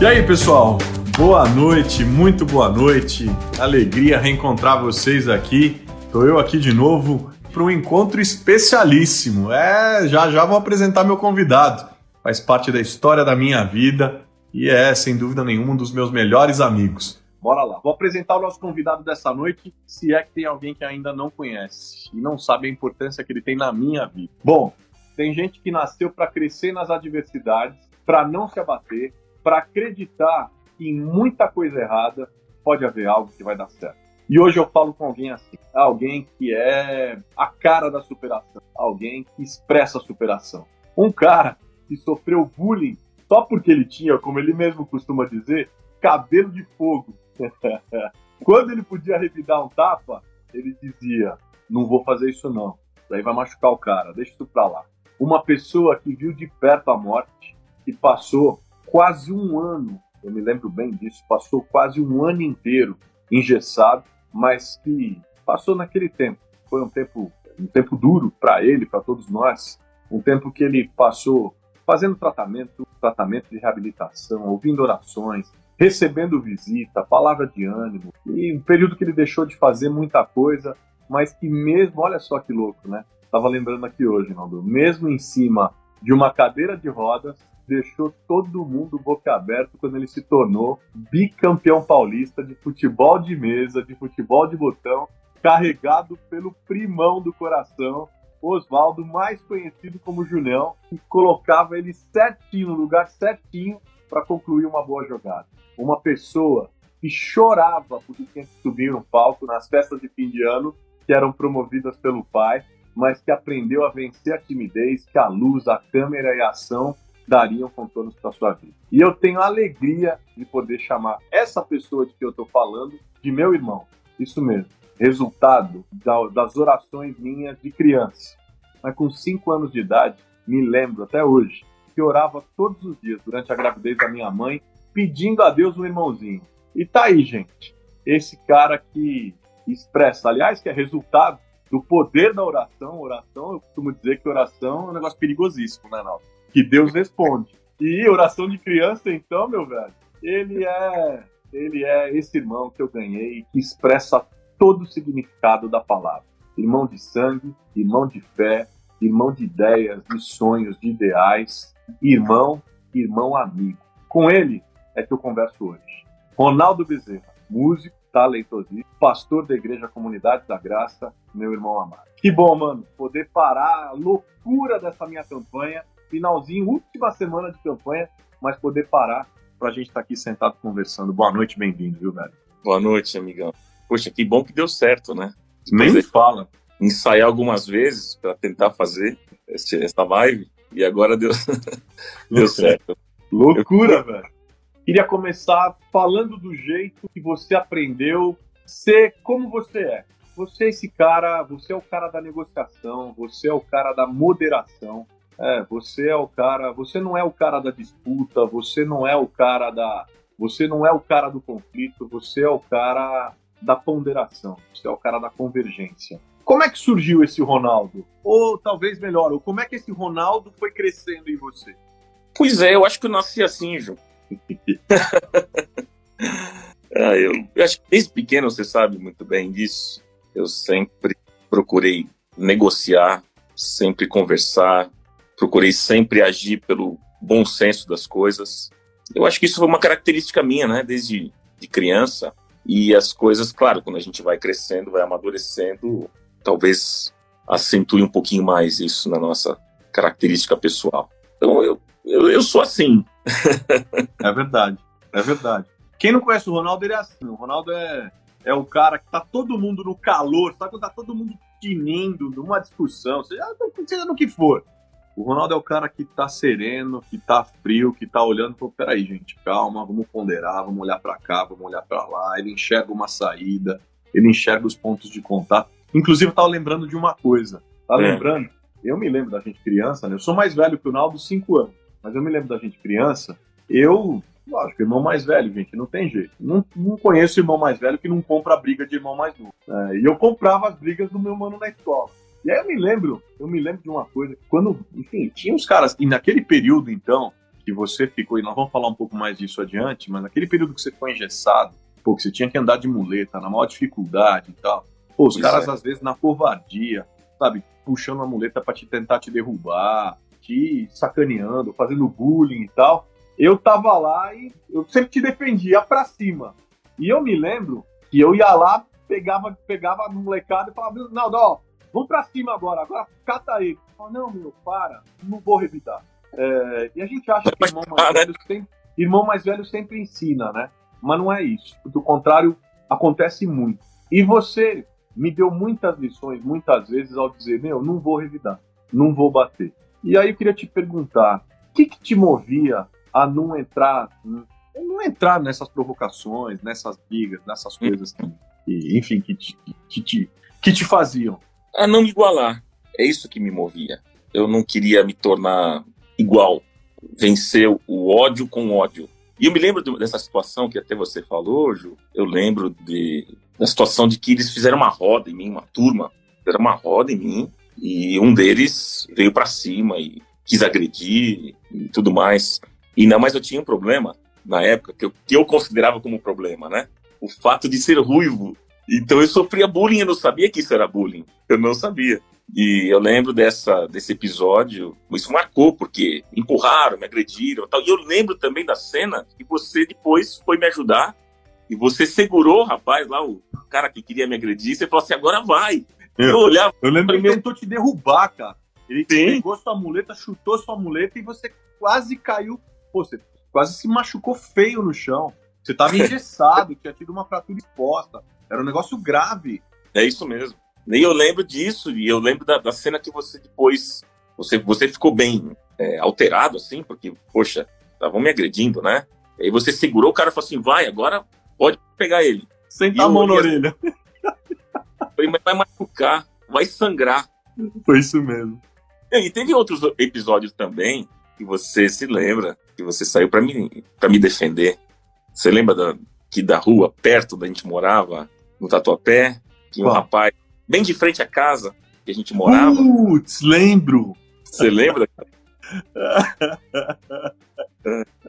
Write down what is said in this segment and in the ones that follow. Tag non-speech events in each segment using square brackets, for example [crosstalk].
E aí, pessoal? Boa noite, muito boa noite. Alegria reencontrar vocês aqui. Tô eu aqui de novo para um encontro especialíssimo. É, já já vou apresentar meu convidado. Faz parte da história da minha vida e é, sem dúvida nenhuma, um dos meus melhores amigos. Bora lá. Vou apresentar o nosso convidado dessa noite, se é que tem alguém que ainda não conhece e não sabe a importância que ele tem na minha vida. Bom, tem gente que nasceu para crescer nas adversidades, para não se abater, para acreditar que em muita coisa errada pode haver algo que vai dar certo. E hoje eu falo com alguém assim, alguém que é a cara da superação, alguém que expressa a superação. Um cara que sofreu bullying só porque ele tinha, como ele mesmo costuma dizer, cabelo de fogo. [laughs] Quando ele podia revidar um tapa, ele dizia: Não vou fazer isso não, daí vai machucar o cara, deixa isso pra lá. Uma pessoa que viu de perto a morte, que passou quase um ano, eu me lembro bem disso, passou quase um ano inteiro engessado, mas que passou naquele tempo. Foi um tempo, um tempo duro para ele, para todos nós, um tempo que ele passou fazendo tratamento, tratamento de reabilitação, ouvindo orações, recebendo visita, palavra de ânimo, e um período que ele deixou de fazer muita coisa, mas que mesmo, olha só que louco, né? Tava lembrando aqui hoje, Naldo, mesmo em cima de uma cadeira de rodas, deixou todo mundo boca aberta quando ele se tornou bicampeão paulista de futebol de mesa, de futebol de botão, carregado pelo primão do coração, Oswaldo, mais conhecido como Julião, que colocava ele certinho, no lugar certinho, para concluir uma boa jogada. Uma pessoa que chorava porque tinha que subir no palco nas festas de fim de ano, que eram promovidas pelo pai, mas que aprendeu a vencer a timidez, que a luz, a câmera e a ação dariam contornos para sua vida. E eu tenho a alegria de poder chamar essa pessoa de que eu estou falando de meu irmão. Isso mesmo. Resultado das orações minhas de criança. Mas com 5 anos de idade, me lembro até hoje que orava todos os dias durante a gravidez da minha mãe, pedindo a Deus um irmãozinho. E tá aí, gente. Esse cara que expressa, aliás, que é resultado do poder da oração. Oração, eu costumo dizer que oração é um negócio perigosíssimo, né, Naldo? Que Deus responde. E oração de criança, então, meu velho, ele é, ele é esse irmão que eu ganhei, que expressa todo o significado da palavra. Irmão de sangue, irmão de fé, irmão de ideias, de sonhos, de ideais, irmão, irmão amigo. Com ele é que eu converso hoje. Ronaldo Bezerra, músico, talentosíssimo, pastor da Igreja Comunidade da Graça, meu irmão amado. Que bom, mano, poder parar a loucura dessa minha campanha finalzinho, última semana de campanha, mas poder parar para a gente estar tá aqui sentado conversando. Boa noite, bem-vindo, viu, velho? Boa noite, amigão. Poxa, que bom que deu certo, né? Nem me fala. Ensaiar algumas vezes para tentar fazer este, essa live e agora deu, [laughs] deu certo. Loucura, Eu... velho. Queria começar falando do jeito que você aprendeu ser como você é. Você é esse cara, você é o cara da negociação, você é o cara da moderação, é, você é o cara, você não é o cara da disputa, você não é o cara da, você não é o cara do conflito, você é o cara da ponderação, você é o cara da convergência. Como é que surgiu esse Ronaldo? Ou talvez melhor, ou como é que esse Ronaldo foi crescendo em você? Pois é, eu acho que eu nasci assim, João. [laughs] ah, eu, eu acho que desde pequeno você sabe muito bem disso. Eu sempre procurei negociar, sempre conversar, procurei sempre agir pelo bom senso das coisas. Eu acho que isso foi uma característica minha, né, desde de criança. E as coisas, claro, quando a gente vai crescendo, vai amadurecendo, talvez acentue um pouquinho mais isso na nossa característica pessoal. Então eu, eu, eu sou assim. [laughs] é verdade, é verdade. Quem não conhece o Ronaldo, ele é assim. O Ronaldo é, é o cara que tá todo mundo no calor, sabe quando tá todo mundo tinindo numa discussão, seja, seja no que for. O Ronaldo é o cara que tá sereno, que tá frio, que tá olhando e falou, peraí, gente, calma, vamos ponderar, vamos olhar para cá, vamos olhar para lá. Ele enxerga uma saída, ele enxerga os pontos de contato. Inclusive, eu tava lembrando de uma coisa. Tá é. lembrando? Eu me lembro da gente criança, né? Eu sou mais velho que o Naldo, cinco anos. Mas eu me lembro da gente criança. Eu, lógico, irmão mais velho, gente, não tem jeito. Não, não conheço irmão mais velho que não compra a briga de irmão mais novo. É, e eu comprava as brigas do meu mano na escola. E aí eu me lembro, eu me lembro de uma coisa, quando, enfim, tinha uns caras, e naquele período então, que você ficou, e nós vamos falar um pouco mais disso adiante, mas naquele período que você ficou engessado, pô, que você tinha que andar de muleta, na maior dificuldade e tal. Pô, os Pois caras, é. às vezes, na covardia, sabe, puxando a muleta pra te tentar te derrubar, te sacaneando, fazendo bullying e tal. Eu tava lá e eu sempre te defendia pra cima. E eu me lembro que eu ia lá, pegava, pegava a molecada e falava, Naldo, ó, vamos pra cima agora, agora cata ele. Eu falava, não, meu, para, não vou revidar. É, e a gente acha que irmão mais, velho sempre, irmão mais velho sempre ensina, né? Mas não é isso. Do contrário, acontece muito. E você me deu muitas lições, muitas vezes, ao dizer, meu, não vou revidar, não vou bater. E aí eu queria te perguntar, o que, que te movia a não entrar, não entrar nessas provocações, nessas brigas, nessas coisas que, que, enfim, que te, que, te, que te faziam? A não me igualar. É isso que me movia. Eu não queria me tornar igual. Vencer o ódio com ódio. E eu me lembro de- dessa situação que até você falou, Ju. Eu lembro de, da situação de que eles fizeram uma roda em mim, uma turma. Fizeram uma roda em mim. E um deles veio pra cima e quis agredir e tudo mais. E ainda mais eu tinha um problema na época, que eu, que eu considerava como problema, né? O fato de ser ruivo. Então eu sofria bullying, eu não sabia que isso era bullying. Eu não sabia. E eu lembro dessa, desse episódio, isso marcou, porque empurraram, me agrediram e tal. E eu lembro também da cena que você depois foi me ajudar e você segurou o rapaz lá, o cara que queria me agredir, você falou assim: agora vai. Eu- Eu olhava, Eu lembro que ele tentou te derrubar, cara. Ele Sim. pegou sua muleta, chutou sua muleta e você quase caiu. Pô, você quase se machucou feio no chão. Você tava engessado, tinha tido uma fratura exposta. Era um negócio grave. É isso mesmo. E eu lembro disso, e eu lembro da, da cena que você depois. Você, você ficou bem é, alterado, assim, porque, poxa, estavam me agredindo, né? E aí você segurou o cara e falou assim: vai, agora pode pegar ele. Sentar E a mão na eu- orelha. [laughs] Falei, mas vai machucar, vai sangrar. Foi isso mesmo. E teve outros episódios também que você se lembra, que você saiu pra me, pra me defender. Você lembra da, que da rua, perto da gente morava, no Tatuapé, tinha um Qual? rapaz bem de frente à casa que a gente morava. Putz, lembro. Você lembra?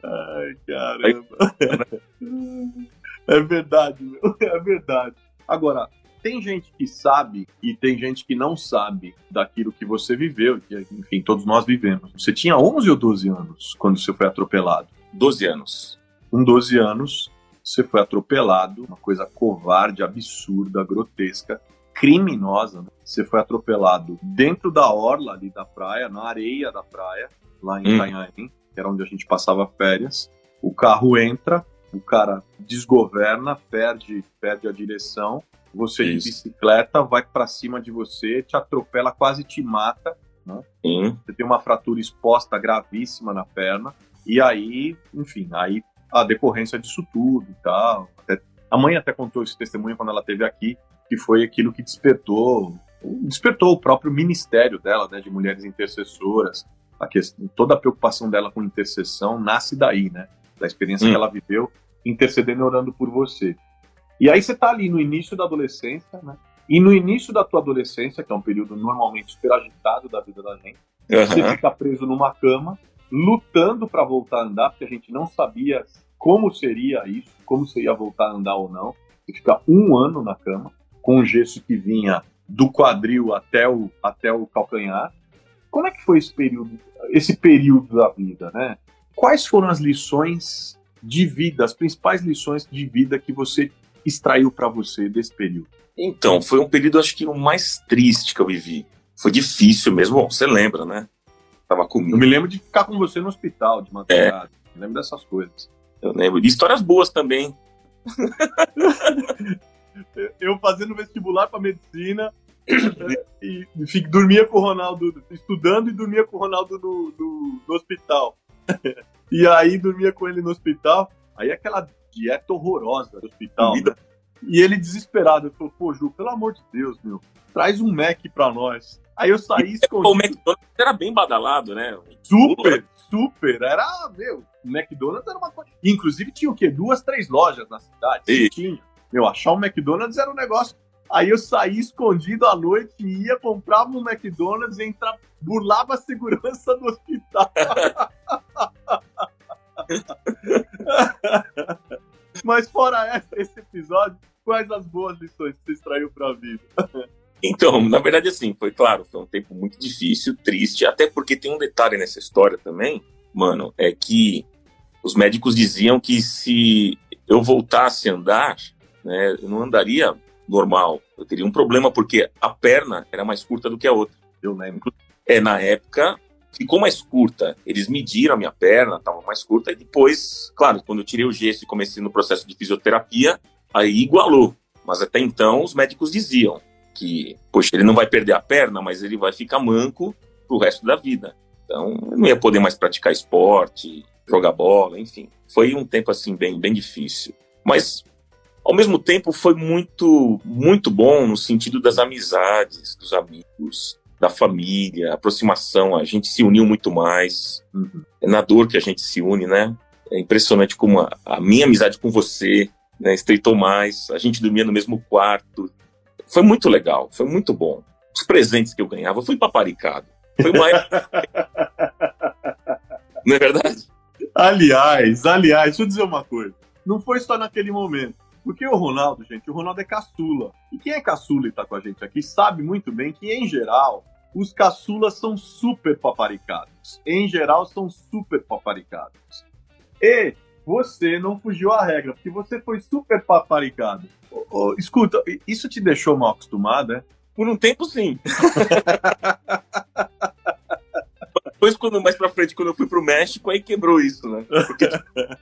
Ai, caramba. É verdade, meu. É verdade. Agora, tem gente que sabe e tem gente que não sabe daquilo que você viveu, que, enfim, todos nós vivemos. Você tinha 11 ou 12 anos quando você foi atropelado? 12 anos. Com 12 anos, você foi atropelado, uma coisa covarde, absurda, grotesca, criminosa. né? Você foi atropelado dentro da orla ali da praia, na areia da praia, lá em Hum. Itanhaém, que era onde a gente passava férias. O carro entra, o cara desgoverna, perde, perde a direção. Você de Isso. bicicleta vai pra cima de você, te atropela, quase te mata. Sim. Você tem uma fratura exposta gravíssima na perna. E aí, enfim, aí a decorrência disso tudo e tal. Até- a mãe até contou esse testemunho quando ela esteve aqui, que foi aquilo que despertou, despertou o próprio ministério dela, né, de mulheres intercessoras. A questão, toda a preocupação dela com intercessão nasce daí, né? Da experiência Hum. que ela viveu intercedendo e orando por você. E aí você tá ali no início da adolescência, né? E no início da tua adolescência, que é um período normalmente super agitado da vida da gente, você Aham. fica preso numa cama, lutando para voltar a andar, porque a gente não sabia como seria isso, como você ia voltar a andar ou não. Você fica um ano na cama, com um gesso que vinha do quadril até o, até o calcanhar. Como é que foi esse período, esse período da vida, né? Quais foram as lições de vida, as principais lições de vida que você extraiu para você desse período? Então, foi um período, acho que o mais triste que eu vivi. Foi difícil mesmo. Bom, você lembra, né? Tava Eu comigo. me lembro de ficar com você no hospital de madrugada. Me lembro dessas coisas. Eu lembro. E histórias boas também. [laughs] eu fazendo vestibular para medicina [clears throat] e, e dormia com o Ronaldo, estudando e dormia com o Ronaldo no, no- no hospital. [laughs] e aí dormia com ele no hospital, aí aquela dieta horrorosa do hospital. Comida. né? E ele desesperado, falou, pô, Ju, pelo amor de Deus, meu, traz um Mac pra nós. Aí eu saí O escondido. McDonald's era bem badalado, né? Super, super. Era, meu, McDonald's era uma coisa. Inclusive tinha o quê? Duas, três lojas na cidade. E- Tinha. Meu, achar um McDonald's era um negócio. Aí eu saí escondido à noite, ia, comprava um McDonald's, entrava, burlava a segurança do hospital. [laughs] Mas fora esse episódio, quais as boas lições que você extraiu para a vida? [laughs] Então, na verdade, assim, foi claro, foi um tempo muito difícil, triste, até porque tem um detalhe nessa história também, mano, é que os médicos diziam que se eu voltasse a andar, né, eu não andaria normal, eu teria um problema porque a perna era mais curta do que a outra. Eu lembro. É, na época, ficou mais curta. Eles mediram a minha perna, estava mais curta, e depois, claro, quando eu tirei o gesso e comecei no processo de fisioterapia, aí igualou. Mas até então, os médicos diziam que, poxa, ele não vai perder a perna, mas ele vai ficar manco pro resto da vida. Então, não ia poder mais praticar esporte, jogar bola, enfim. Foi um tempo, assim, bem, bem difícil. Mas, ao mesmo tempo, foi muito, muito bom no sentido das amizades, dos amigos, da família, aproximação, a gente se uniu muito mais. Uhum. É na dor que a gente se une, né? É impressionante como a, a minha amizade com você né, estreitou mais, a gente dormia no mesmo quarto. Foi muito legal, foi muito bom. Os presentes que eu ganhava, fui paparicado. Foi uma [laughs] Não é verdade? Aliás, aliás, deixa eu dizer uma coisa. Não foi só naquele momento. Porque o Ronaldo, gente, o Ronaldo é caçula. E quem é caçula e tá com a gente aqui sabe muito bem que, em geral, os caçulas são super paparicados. Em geral, são super paparicados. E você não fugiu à regra, porque você foi super paparicado. Oh, oh, escuta, isso te deixou mal acostumado, é? Por um tempo, sim. [laughs] Depois, quando, mais pra frente, quando eu fui pro México, aí quebrou isso, né? Porque...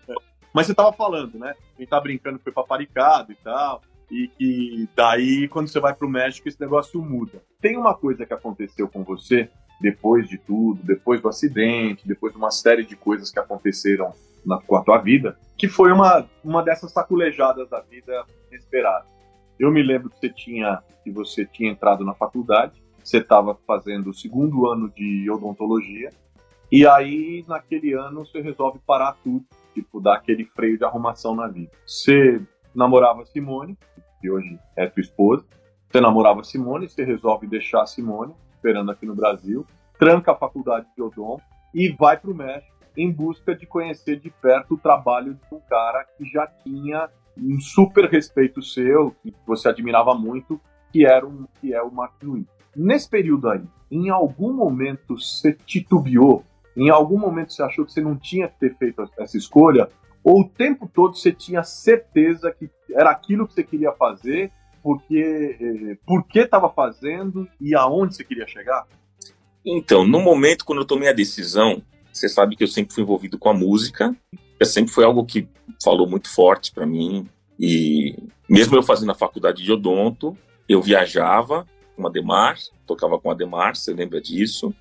[laughs] Mas você tava falando, né? Gente tá brincando foi paparicado e tal e que daí, quando você vai para o México, esse negócio muda. Tem uma coisa que aconteceu com você depois de tudo, depois do acidente, depois de uma série de coisas que aconteceram na, com a tua vida, que foi uma, uma dessas saculejadas da vida inesperada. Eu me lembro que você tinha, que você tinha entrado na faculdade, você estava fazendo o segundo ano de odontologia, e aí, naquele ano, você resolve parar tudo, tipo, dar aquele freio de arrumação na vida. Você namorava Simone, que hoje é tua esposa. Você namorava Simone, você resolve deixar Simone, esperando aqui no Brasil, tranca a faculdade de odonto e vai para o México em busca de conhecer de perto o trabalho de um cara que já tinha um super respeito seu, que você admirava muito, que era um, que é o Mark Luiz. Nesse período aí, em algum momento você titubeou? Em algum momento você achou que você não tinha que ter feito essa escolha? Ou o tempo todo você tinha certeza que era aquilo que você queria fazer, porque eh, por que estava fazendo e aonde você queria chegar? Então, no momento quando eu tomei a decisão, você sabe que eu sempre fui envolvido com a música, sempre foi algo que falou muito forte para mim e mesmo eu fazendo a faculdade de odonto, eu viajava com a Demar, tocava com a Demar, você lembra disso?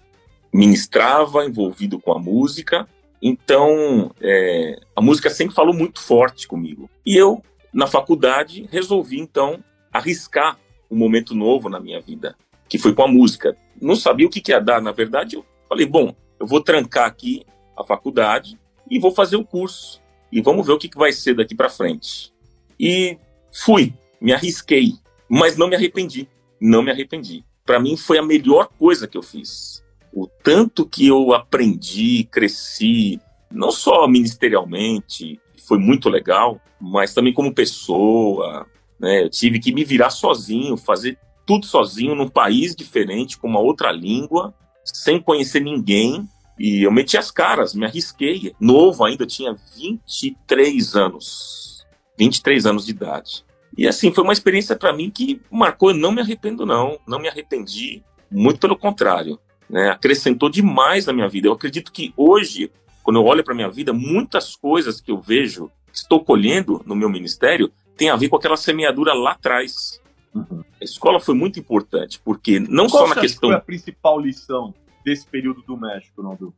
Ministrava envolvido com a música então, é, a música sempre falou muito forte comigo. E eu, na faculdade, resolvi então arriscar um momento novo na minha vida, que foi com a música. Não sabia o que, que ia dar, na verdade, eu falei, bom, eu vou trancar aqui a faculdade e vou fazer o curso. E vamos ver o que, que vai ser daqui para frente. E fui, me arrisquei, mas não me arrependi. Não me arrependi. Para mim foi a melhor coisa que eu fiz o tanto que eu aprendi, cresci, não só ministerialmente, foi muito legal, mas também como pessoa. Né? Eu tive que me virar sozinho, fazer tudo sozinho num país diferente, com uma outra língua, sem conhecer ninguém. E eu meti as caras, me arrisquei. Novo ainda, tinha 23 anos. 23 anos de idade. E assim, foi uma experiência para mim que marcou. Eu não me arrependo, não. Não me arrependi. Muito pelo contrário né, acrescentou demais na minha vida. Eu acredito que hoje, quando eu olho para minha vida, muitas coisas que eu vejo, que estou colhendo no meu ministério, tem a ver com aquela semeadura lá atrás. Uhum. A escola foi muito importante, porque não Qual só na questão. Qual foi a principal lição desse período do México, Naldo?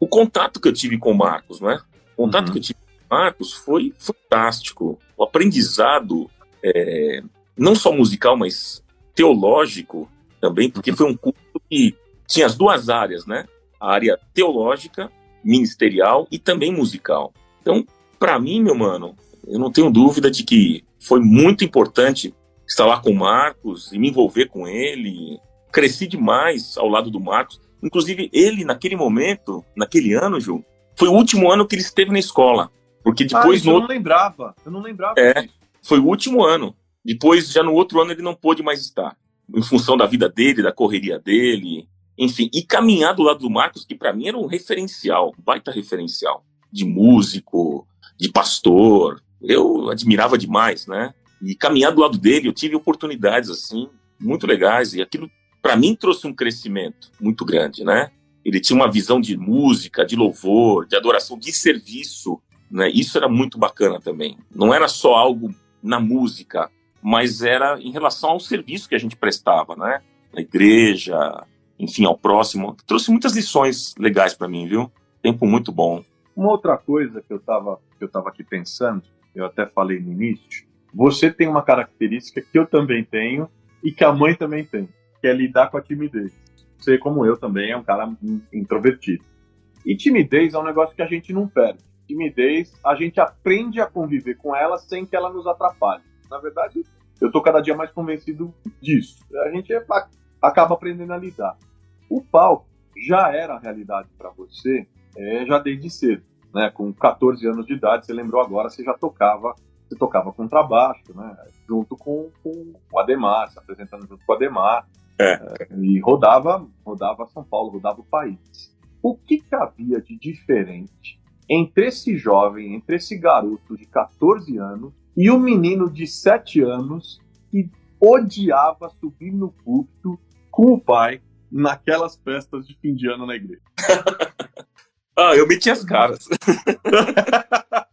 O contato que eu tive com o Marcos, né? O contato uhum. que eu tive com o Marcos foi fantástico. O aprendizado, é, não só musical, mas teológico também, porque uhum. foi um curso que tinha as duas áreas, né? A área teológica, ministerial e também musical. Então, para mim, meu mano, eu não tenho dúvida de que foi muito importante estar lá com o Marcos e me envolver com ele. Cresci demais ao lado do Marcos. Inclusive, ele, naquele momento, naquele ano, Ju, Foi o último ano que ele esteve na escola. Porque depois. Ah, no... Eu não lembrava. Eu não lembrava é, disso. Foi o último ano. Depois, já no outro ano, ele não pôde mais estar. Em função da vida dele, da correria dele. Enfim, e caminhar do lado do Marcos, que para mim era um referencial, um baita referencial. De músico, de pastor. Eu admirava demais, né? E caminhar do lado dele, eu tive oportunidades assim, muito legais. E aquilo, para mim, trouxe um crescimento muito grande, né? Ele tinha uma visão de música, de louvor, de adoração, de serviço. Né? Isso era muito bacana também. Não era só algo na música, mas era em relação ao serviço que a gente prestava, né? Na igreja, enfim, ao próximo. Trouxe muitas lições legais para mim, viu? Tempo muito bom. Uma outra coisa que eu estava que eu tava aqui pensando, eu até falei no início, você tem uma característica que eu também tenho e que a mãe também tem, que é lidar com a timidez. Você, como eu também, é um cara introvertido. E timidez é um negócio que a gente não perde timidez, a gente aprende a conviver com ela sem que ela nos atrapalhe. Na verdade, eu tô cada dia mais convencido disso. A gente é, acaba aprendendo a lidar. O palco já era a realidade para você é, já desde cedo. Né? Com 14 anos de idade, você lembrou agora, você já tocava, você tocava contrabaixo, né? junto com, com o Ademar, se apresentando junto com o Ademar. É. É, e rodava, rodava São Paulo, rodava o país. O que, que havia de diferente entre esse jovem, entre esse garoto de 14 anos e um menino de 7 anos que odiava subir no púlpito com o pai naquelas festas de fim de ano na igreja. [laughs] ah, eu meti as caras. [laughs]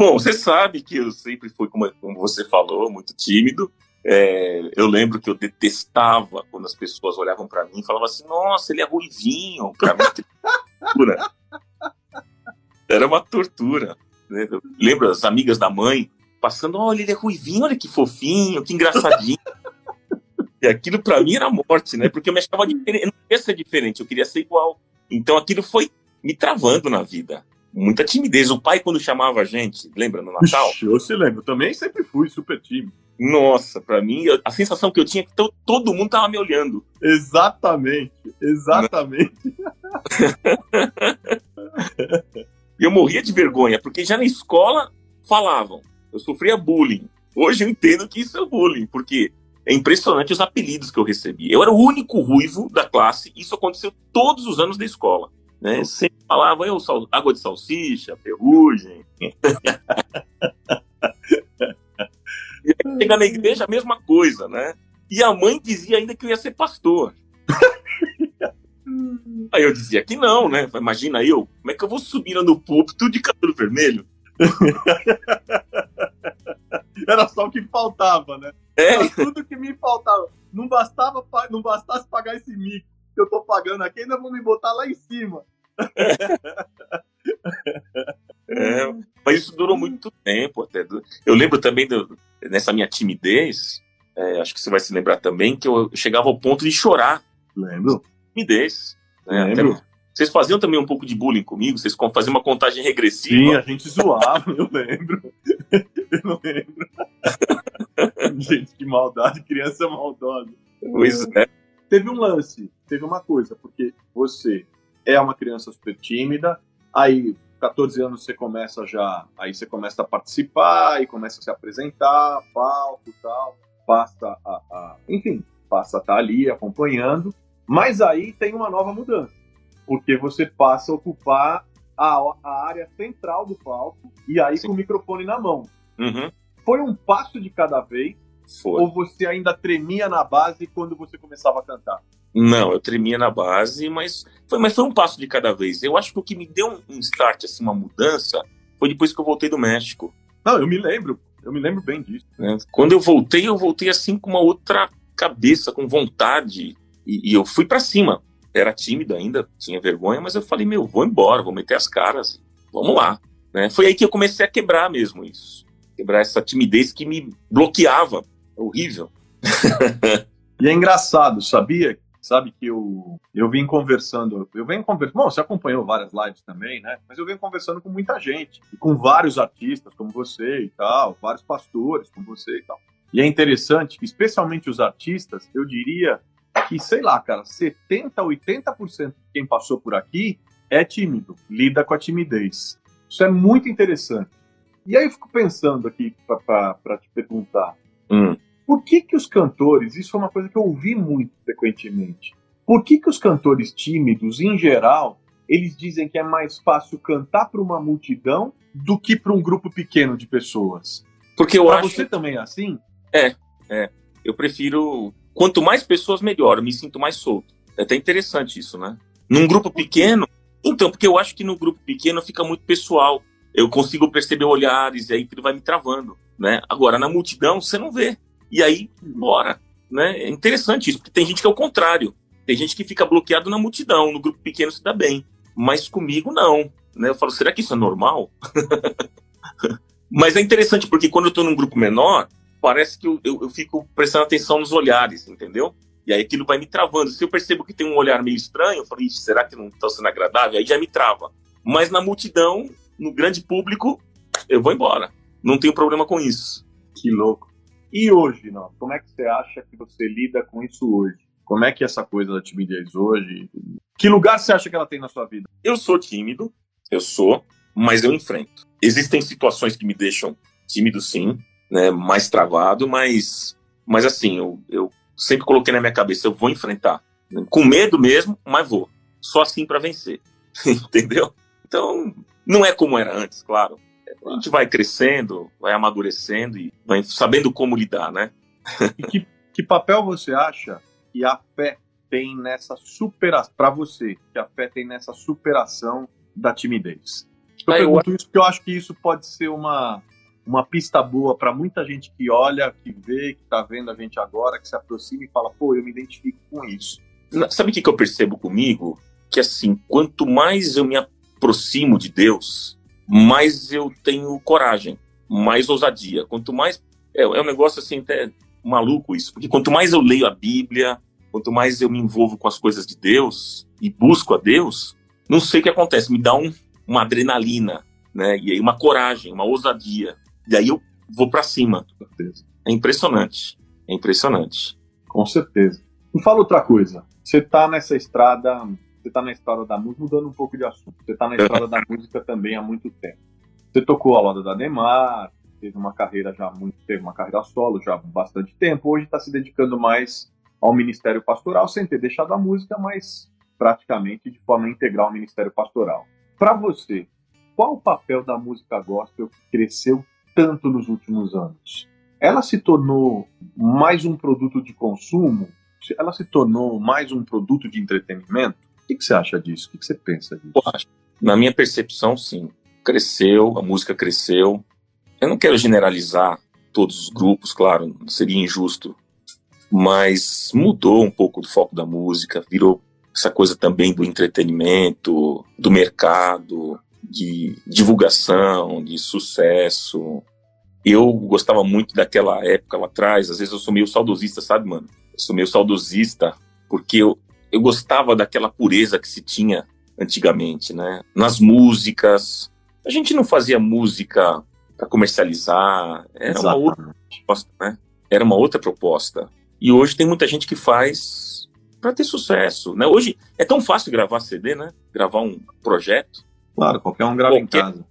Bom, você sabe que eu sempre fui, como, você falou, muito tímido. É, eu lembro que eu detestava quando as pessoas olhavam para mim e falavam assim: Nossa, ele é ruivinho. Pra mim, [laughs] era uma tortura. Né? Lembra as amigas da mãe passando, olha, ele é ruivinho, olha que fofinho, que engraçadinho. e aquilo para mim era morte, né? Porque eu me achava diferente, eu não queria ser diferente, eu queria ser igual. Então aquilo foi me travando na vida. Muita timidez. O pai, quando chamava a gente, lembra no Natal? Ixi, eu se lembro, também sempre fui super tímido. Nossa, para mim, a sensação que eu tinha é que todo mundo tava me olhando. Exatamente, exatamente. Eu morria de vergonha, porque já na escola falavam, eu sofria bullying. Hoje eu entendo que isso é bullying, porque é impressionante os apelidos que eu recebi. Eu era o único ruivo da classe, isso aconteceu todos os anos da escola. Né? Sempre falava eu, sal, água de salsicha, ferrugem. [laughs] e chegar na igreja, a mesma coisa, né? E a mãe dizia ainda que eu ia ser pastor. [laughs] Aí eu dizia que não, né? Imagina eu, como é que eu vou subir no púlpito de cabelo vermelho? [laughs] Era só o que faltava, né? É. Era tudo que me faltava. Não bastava, não bastasse pagar esse mico que eu tô pagando aqui, ainda vão me botar lá em cima. É, mas isso durou muito tempo até. Eu lembro também do, nessa minha timidez, é, acho que você vai se lembrar também, que eu chegava ao ponto de chorar. Lembro. Timidez. Né? Até, vocês faziam também um pouco de bullying comigo? Vocês faziam uma contagem regressiva? Sim, a gente zoava, [laughs] eu lembro. Eu lembro. [laughs] gente, que maldade, criança maldosa. Pois é. Teve um lance, teve uma coisa, porque você é uma criança super tímida, aí 14 anos você começa já, aí você começa a participar, aí começa a se apresentar, palco e tal, passa a, a, enfim, passa a estar ali acompanhando, mas aí tem uma nova mudança, porque você passa a ocupar a, a área central do palco e aí Sim. com o microfone na mão. Uhum. Foi um passo de cada vez foi. ou você ainda tremia na base quando você começava a cantar? Não, eu tremia na base, mas foi, mas foi um passo de cada vez. Eu acho que o que me deu um start, assim, uma mudança, foi depois que eu voltei do México. Não, eu me lembro, eu me lembro bem disso. É, quando eu voltei, eu voltei assim com uma outra cabeça, com vontade. E, e eu fui para cima. Era tímido ainda, tinha vergonha, mas eu falei, meu, vou embora, vou meter as caras, vamos lá. Né? Foi aí que eu comecei a quebrar mesmo isso. Quebrar essa timidez que me bloqueava. Horrível. [laughs] e é engraçado, sabia? Sabe que eu, eu vim conversando, eu venho conversando, bom, você acompanhou várias lives também, né? Mas eu venho conversando com muita gente, e com vários artistas como você e tal, vários pastores como você e tal. E é interessante que, especialmente os artistas, eu diria que, sei lá, cara, 70%, 80% de quem passou por aqui é tímido, lida com a timidez. Isso é muito interessante. E aí eu fico pensando aqui para te perguntar, hum. Por que que os cantores, isso é uma coisa que eu ouvi muito frequentemente, por que que os cantores tímidos, em geral, eles dizem que é mais fácil cantar para uma multidão do que para um grupo pequeno de pessoas? Porque eu pra acho... você também é assim? É, é. Eu prefiro... Quanto mais pessoas, melhor. Eu me sinto mais solto. É até interessante isso, né? Num grupo pequeno... Então, porque eu acho que no grupo pequeno fica muito pessoal eu consigo perceber olhares e aí aquilo vai me travando, né? Agora na multidão você não vê. E aí, bora, né? É interessante isso, porque tem gente que é o contrário. Tem gente que fica bloqueado na multidão, no grupo pequeno se dá bem, mas comigo não, né? Eu falo, será que isso é normal? [laughs] mas é interessante porque quando eu tô num grupo menor, parece que eu, eu, eu fico prestando atenção nos olhares, entendeu? E aí aquilo vai me travando. Se eu percebo que tem um olhar meio estranho, eu falo, será que não está sendo agradável? Aí já me trava. Mas na multidão, no grande público, eu vou embora. Não tenho problema com isso. Que louco. E hoje, não? Como é que você acha que você lida com isso hoje? Como é que é essa coisa da timidez hoje? Que lugar você acha que ela tem na sua vida? Eu sou tímido, eu sou, mas eu enfrento. Existem situações que me deixam tímido, sim, né, mais travado, mas, mas assim, eu, eu sempre coloquei na minha cabeça, eu vou enfrentar. Com medo mesmo, mas vou. Só assim para vencer. [laughs] Entendeu? Então, não é como era antes, claro. A gente vai crescendo, vai amadurecendo e vai sabendo como lidar, né? e que, que papel você acha que a fé tem nessa superação, para você, que a fé tem nessa superação da timidez? Eu ah, pergunto eu... isso porque eu acho que isso pode ser uma, uma pista boa para muita gente que olha, que vê, que está vendo a gente agora, que se aproxima e fala, pô, eu me identifico com isso. Sabe o que, que eu percebo comigo? Que assim, quanto mais eu me aproximo de Deus, mais eu tenho coragem, mais ousadia. Quanto mais. É, é um negócio assim, até maluco isso, porque quanto mais eu leio a Bíblia, quanto mais eu me envolvo com as coisas de Deus e busco a Deus, não sei o que acontece, me dá um, uma adrenalina, né? E aí uma coragem, uma ousadia. E aí eu vou para cima. É impressionante. É impressionante. Com certeza. Me fala outra coisa. Você tá nessa estrada você está na história da música, mudando um pouco de assunto, você está na [laughs] história da música também há muito tempo. Você tocou a Loda da Neymar, teve uma carreira já muito, teve uma carreira solo já há bastante tempo, hoje está se dedicando mais ao Ministério Pastoral, sem ter deixado a música, mas praticamente de forma integral ao Ministério Pastoral. Para você, qual o papel da música gospel que cresceu tanto nos últimos anos? Ela se tornou mais um produto de consumo? Ela se tornou mais um produto de entretenimento? Que, que você acha disso? O que, você pensa disso? na minha percepção, sim. Cresceu, a música cresceu. Eu não quero generalizar todos os grupos, claro, seria injusto. Mas mudou um pouco do foco da música, virou essa coisa também do entretenimento, do mercado, de divulgação, de sucesso. Eu gostava muito daquela época lá atrás, às vezes eu sou meio saudosista, sabe, mano? Eu sou meio saudosista, porque eu, eu gostava daquela pureza que se tinha antigamente, né? Nas músicas. A gente não fazia música para comercializar, era Exatamente. uma outra proposta, né? Era uma outra proposta. E hoje tem muita gente que faz para ter sucesso, né? Hoje é tão fácil gravar CD, né? Gravar um projeto. Claro, qualquer um grava qualquer... em casa.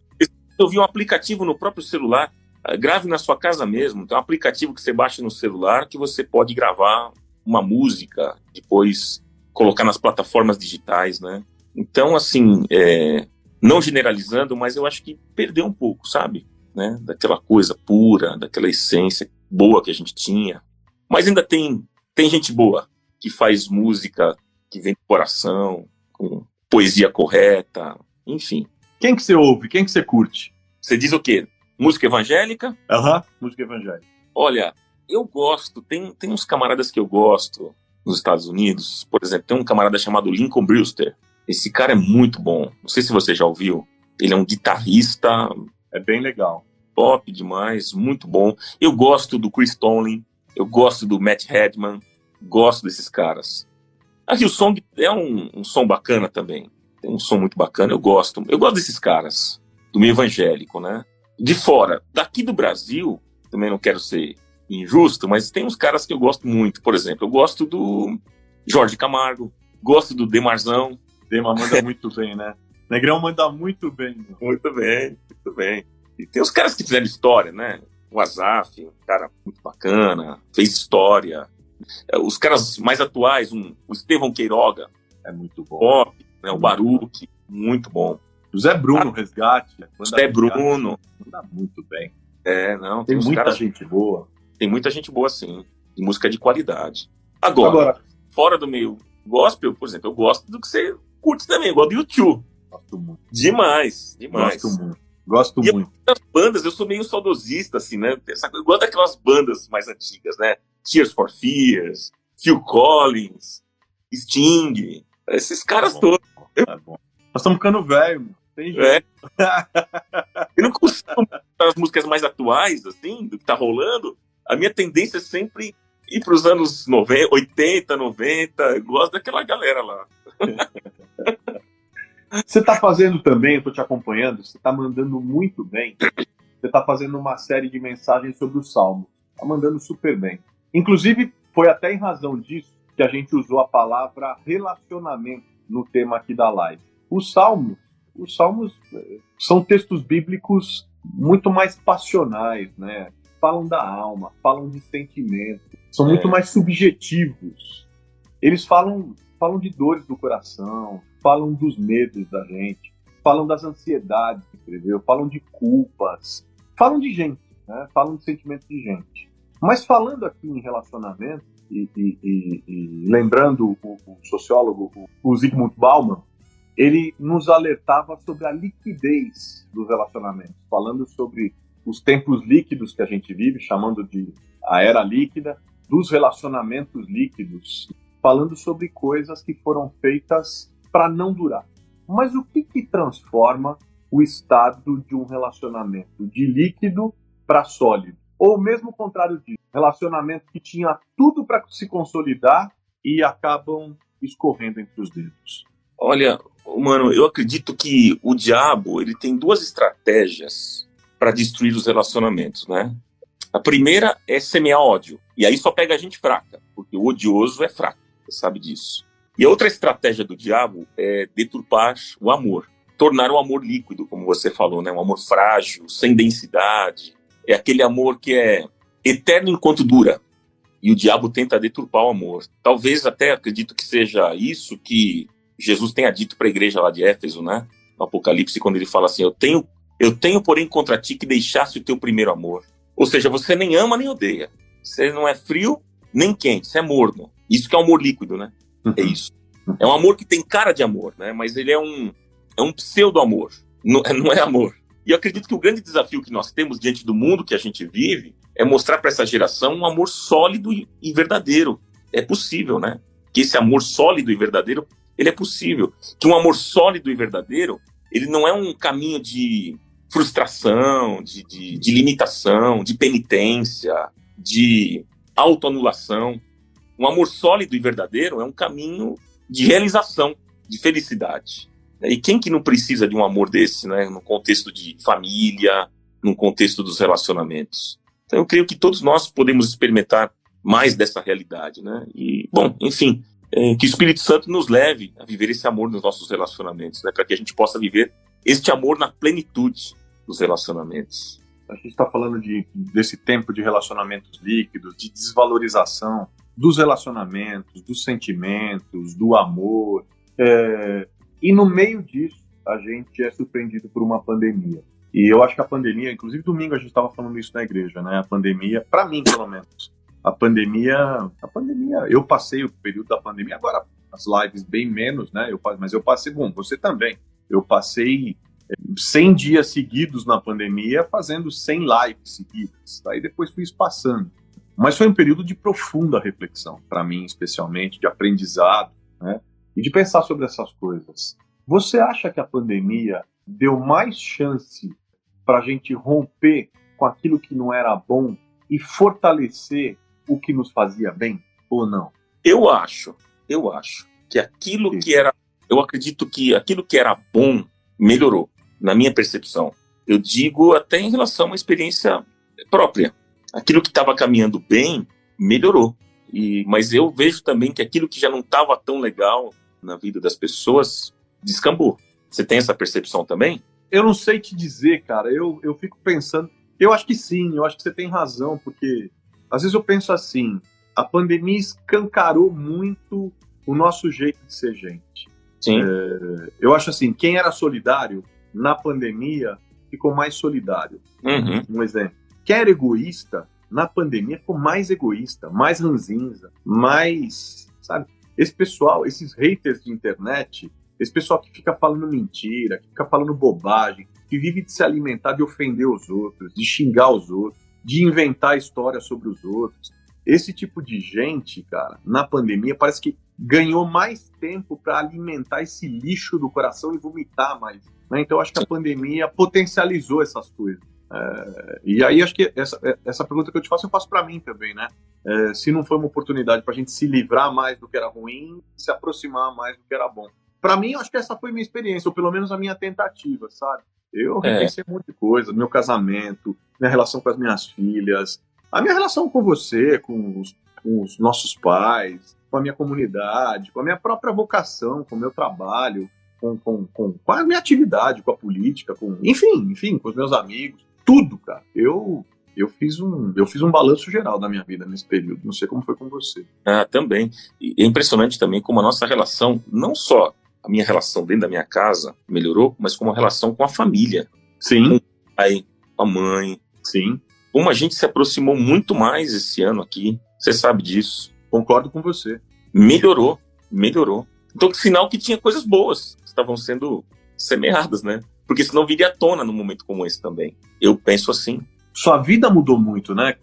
Eu vi um aplicativo no próprio celular, ah, grave na sua casa mesmo. Tem um aplicativo que você baixa no celular que você pode gravar uma música, depois colocar nas plataformas digitais, né? Então, assim, é, não generalizando, mas eu acho que perdeu um pouco, sabe? Né? Daquela coisa pura, daquela essência boa que a gente tinha. Mas ainda tem, tem gente boa que faz música que vem do coração, com poesia correta, enfim. Quem que você ouve? Quem que você curte? Você diz o quê? Música evangélica? Aham, uhum, música evangélica. Olha, eu gosto, tem, tem uns camaradas que eu gosto, nos Estados Unidos. Por exemplo, tem um camarada chamado Lincoln Brewster. Esse cara é muito bom. Não sei se você já ouviu. Ele é um guitarrista. É bem legal. Top demais, muito bom. Eu gosto do Chris Tomlin. Eu gosto do Matt Hedman. Gosto desses caras. A Hillsong é um, um som bacana também. Tem um som muito bacana, eu gosto. Eu gosto desses caras. Do meio evangélico, né? De fora. Daqui do Brasil, também não quero ser injusto, mas tem uns caras que eu gosto muito. Por exemplo, eu gosto do Jorge Camargo, gosto do Demarzão. Dema manda [laughs] muito bem, né? Negrão manda muito bem. Meu. Muito bem, muito bem. E tem os caras que fizeram história, né? O Azaf, um cara muito bacana, fez história. É, os caras mais atuais, um, o Estevão Queiroga. É muito bom. Pop, né? O Baruque, muito bom. José Bruno, ah, Resgate. José Bruno. Manda muito bem. É, não. Tem, tem muita gente boa. Tem muita gente boa, sim. E música de qualidade. Agora, Agora, fora do meio gospel, por exemplo, eu gosto do que você curte também, igual do YouTube. Gosto muito. Demais, demais. Gosto muito. Gosto e muito. As bandas, eu sou meio saudosista, assim, né? Eu gosto daquelas bandas mais antigas, né? Tears for Fears, Phil Collins, Sting, esses caras tá todos. Tá bom. Nós estamos ficando velho, mano. Tem jeito. É. eu não consigo [laughs] as músicas mais atuais, assim, do que tá rolando. A minha tendência é sempre ir para os anos 90, 80, 90. Eu gosto daquela galera lá. [laughs] Você está fazendo também, eu estou te acompanhando, você está mandando muito bem. Você está fazendo uma série de mensagens sobre o Salmo. Está mandando super bem. Inclusive, foi até em razão disso que a gente usou a palavra relacionamento no tema aqui da live. Os Salmos, os Salmos eh, são textos bíblicos muito mais passionais, né? Falam da alma, falam de sentimento, são é. muito mais subjetivos. Eles falam, falam de dores do coração, falam dos medos da gente, falam das ansiedades que escreveu, falam de culpas, falam de gente, né? falam de sentimentos de gente. Mas falando aqui em relacionamento, e, e, e, e lembrando o, o, sociólogo, o, o Zygmunt Bauman, ele nos alertava sobre a liquidez dos relacionamentos, falando sobre os tempos líquidos que a gente vive, chamando de a era líquida, dos relacionamentos líquidos, falando sobre coisas que foram feitas para não durar. Mas o que, que transforma o estado de um relacionamento de líquido para sólido? Ou mesmo o contrário disso, relacionamento que tinha tudo para se consolidar e acabam escorrendo entre os dedos. Olha, mano, eu acredito que o diabo ele tem duas estratégias para destruir os relacionamentos, né? A primeira é semear ódio. E aí só pega a gente fraca, porque o odioso é fraco, você sabe disso. E outra estratégia do diabo é deturpar o amor, tornar o amor líquido, como você falou, né? Um amor frágil, sem densidade. É aquele amor que é eterno enquanto dura. E o diabo tenta deturpar o amor. Talvez até acredito que seja isso que Jesus tenha dito para a igreja lá de Éfeso, né? No Apocalipse, quando ele fala assim: Eu tenho, eu tenho, porém, contra ti que deixasse o teu primeiro amor. Ou seja, você nem ama nem odeia. Você não é frio nem quente, você é morno. Isso que é amor líquido, né? É isso. É um amor que tem cara de amor, né? Mas ele é um, é um pseudo-amor. Não, [laughs] não é amor. E eu acredito que o grande desafio que nós temos diante do mundo que a gente vive é mostrar para essa geração um amor sólido e verdadeiro. É possível, né? Que esse amor sólido e verdadeiro, ele é possível. Que um amor sólido e verdadeiro, ele não é um caminho de frustração, de, de, de limitação, de penitência, de autoanulação. Um amor sólido e verdadeiro é um caminho de realização, de felicidade. E quem que não precisa de um amor desse, né? No contexto de família, no contexto dos relacionamentos. Então eu creio que todos nós podemos experimentar mais dessa realidade, né? E, bom, enfim, é, que o Espírito Santo nos leve a viver esse amor nos nossos relacionamentos, né? Para que a gente possa viver este amor na plenitude dos relacionamentos. A gente está falando de, desse tempo de relacionamentos líquidos, de desvalorização dos relacionamentos, dos sentimentos, do amor. É, e no meio disso, a gente é surpreendido por uma pandemia. E eu acho que a pandemia, inclusive domingo a gente estava falando isso na igreja, né? A pandemia, para mim pelo menos, a pandemia, a pandemia, eu passei o período da pandemia, agora as lives bem menos, né? Eu, mas eu passei, bom, você também. Eu passei 100 dias seguidos na pandemia fazendo 100 lives seguidas. Aí depois fui espaçando. Mas foi um período de profunda reflexão, para mim especialmente, de aprendizado, né? E de pensar sobre essas coisas. Você acha que a pandemia deu mais chance para a gente romper com aquilo que não era bom e fortalecer o que nos fazia bem ou não? Eu acho, eu acho que aquilo Sim. que era, eu acredito que aquilo que era bom melhorou na minha percepção. Eu digo até em relação a uma experiência própria. Aquilo que estava caminhando bem melhorou. E, mas eu vejo também que aquilo que já não estava tão legal na vida das pessoas descambou. Você tem essa percepção também? Eu não sei te dizer, cara. Eu, eu fico pensando. Eu acho que sim, eu acho que você tem razão, porque às vezes eu penso assim: a pandemia escancarou muito o nosso jeito de ser gente. Sim. É, eu acho assim: quem era solidário na pandemia ficou mais solidário. Uhum. Um exemplo. Quem era egoísta na pandemia ficou mais egoísta, mais ranzinza, mais. Sabe? Esse pessoal, esses haters de internet, esse pessoal que fica falando mentira, que fica falando bobagem, que vive de se alimentar de ofender os outros, de xingar os outros, de inventar histórias sobre os outros. Esse tipo de gente, cara, na pandemia parece que ganhou mais tempo para alimentar esse lixo do coração e vomitar mais. Né? Então acho que a pandemia potencializou essas coisas. É, e aí acho que essa, essa pergunta que eu te faço eu faço para mim também, né? É, se não foi uma oportunidade para a gente se livrar mais do que era ruim, se aproximar mais do que era bom para mim, acho que essa foi minha experiência, ou pelo menos a minha tentativa, sabe? Eu é. repensei um monte de coisa, meu casamento, minha relação com as minhas filhas, a minha relação com você, com os, com os nossos pais, com a minha comunidade, com a minha própria vocação, com o meu trabalho, com, com, com, com a minha atividade, com a política, com, enfim, enfim, com os meus amigos, tudo, cara. Eu eu fiz um eu fiz um balanço geral da minha vida nesse período. Não sei como foi com você. Ah, também. E é impressionante também como a nossa relação, não só a minha relação dentro da minha casa melhorou, mas como a relação com a família. Sim. Com o pai, com a mãe. Sim. Como a gente se aproximou muito mais esse ano aqui, você sabe disso. Concordo com você. Melhorou, melhorou. Então, sinal que tinha coisas boas estavam sendo semeadas, né? Porque senão viria à tona num momento como esse também. Eu penso assim. Sua vida mudou muito, né?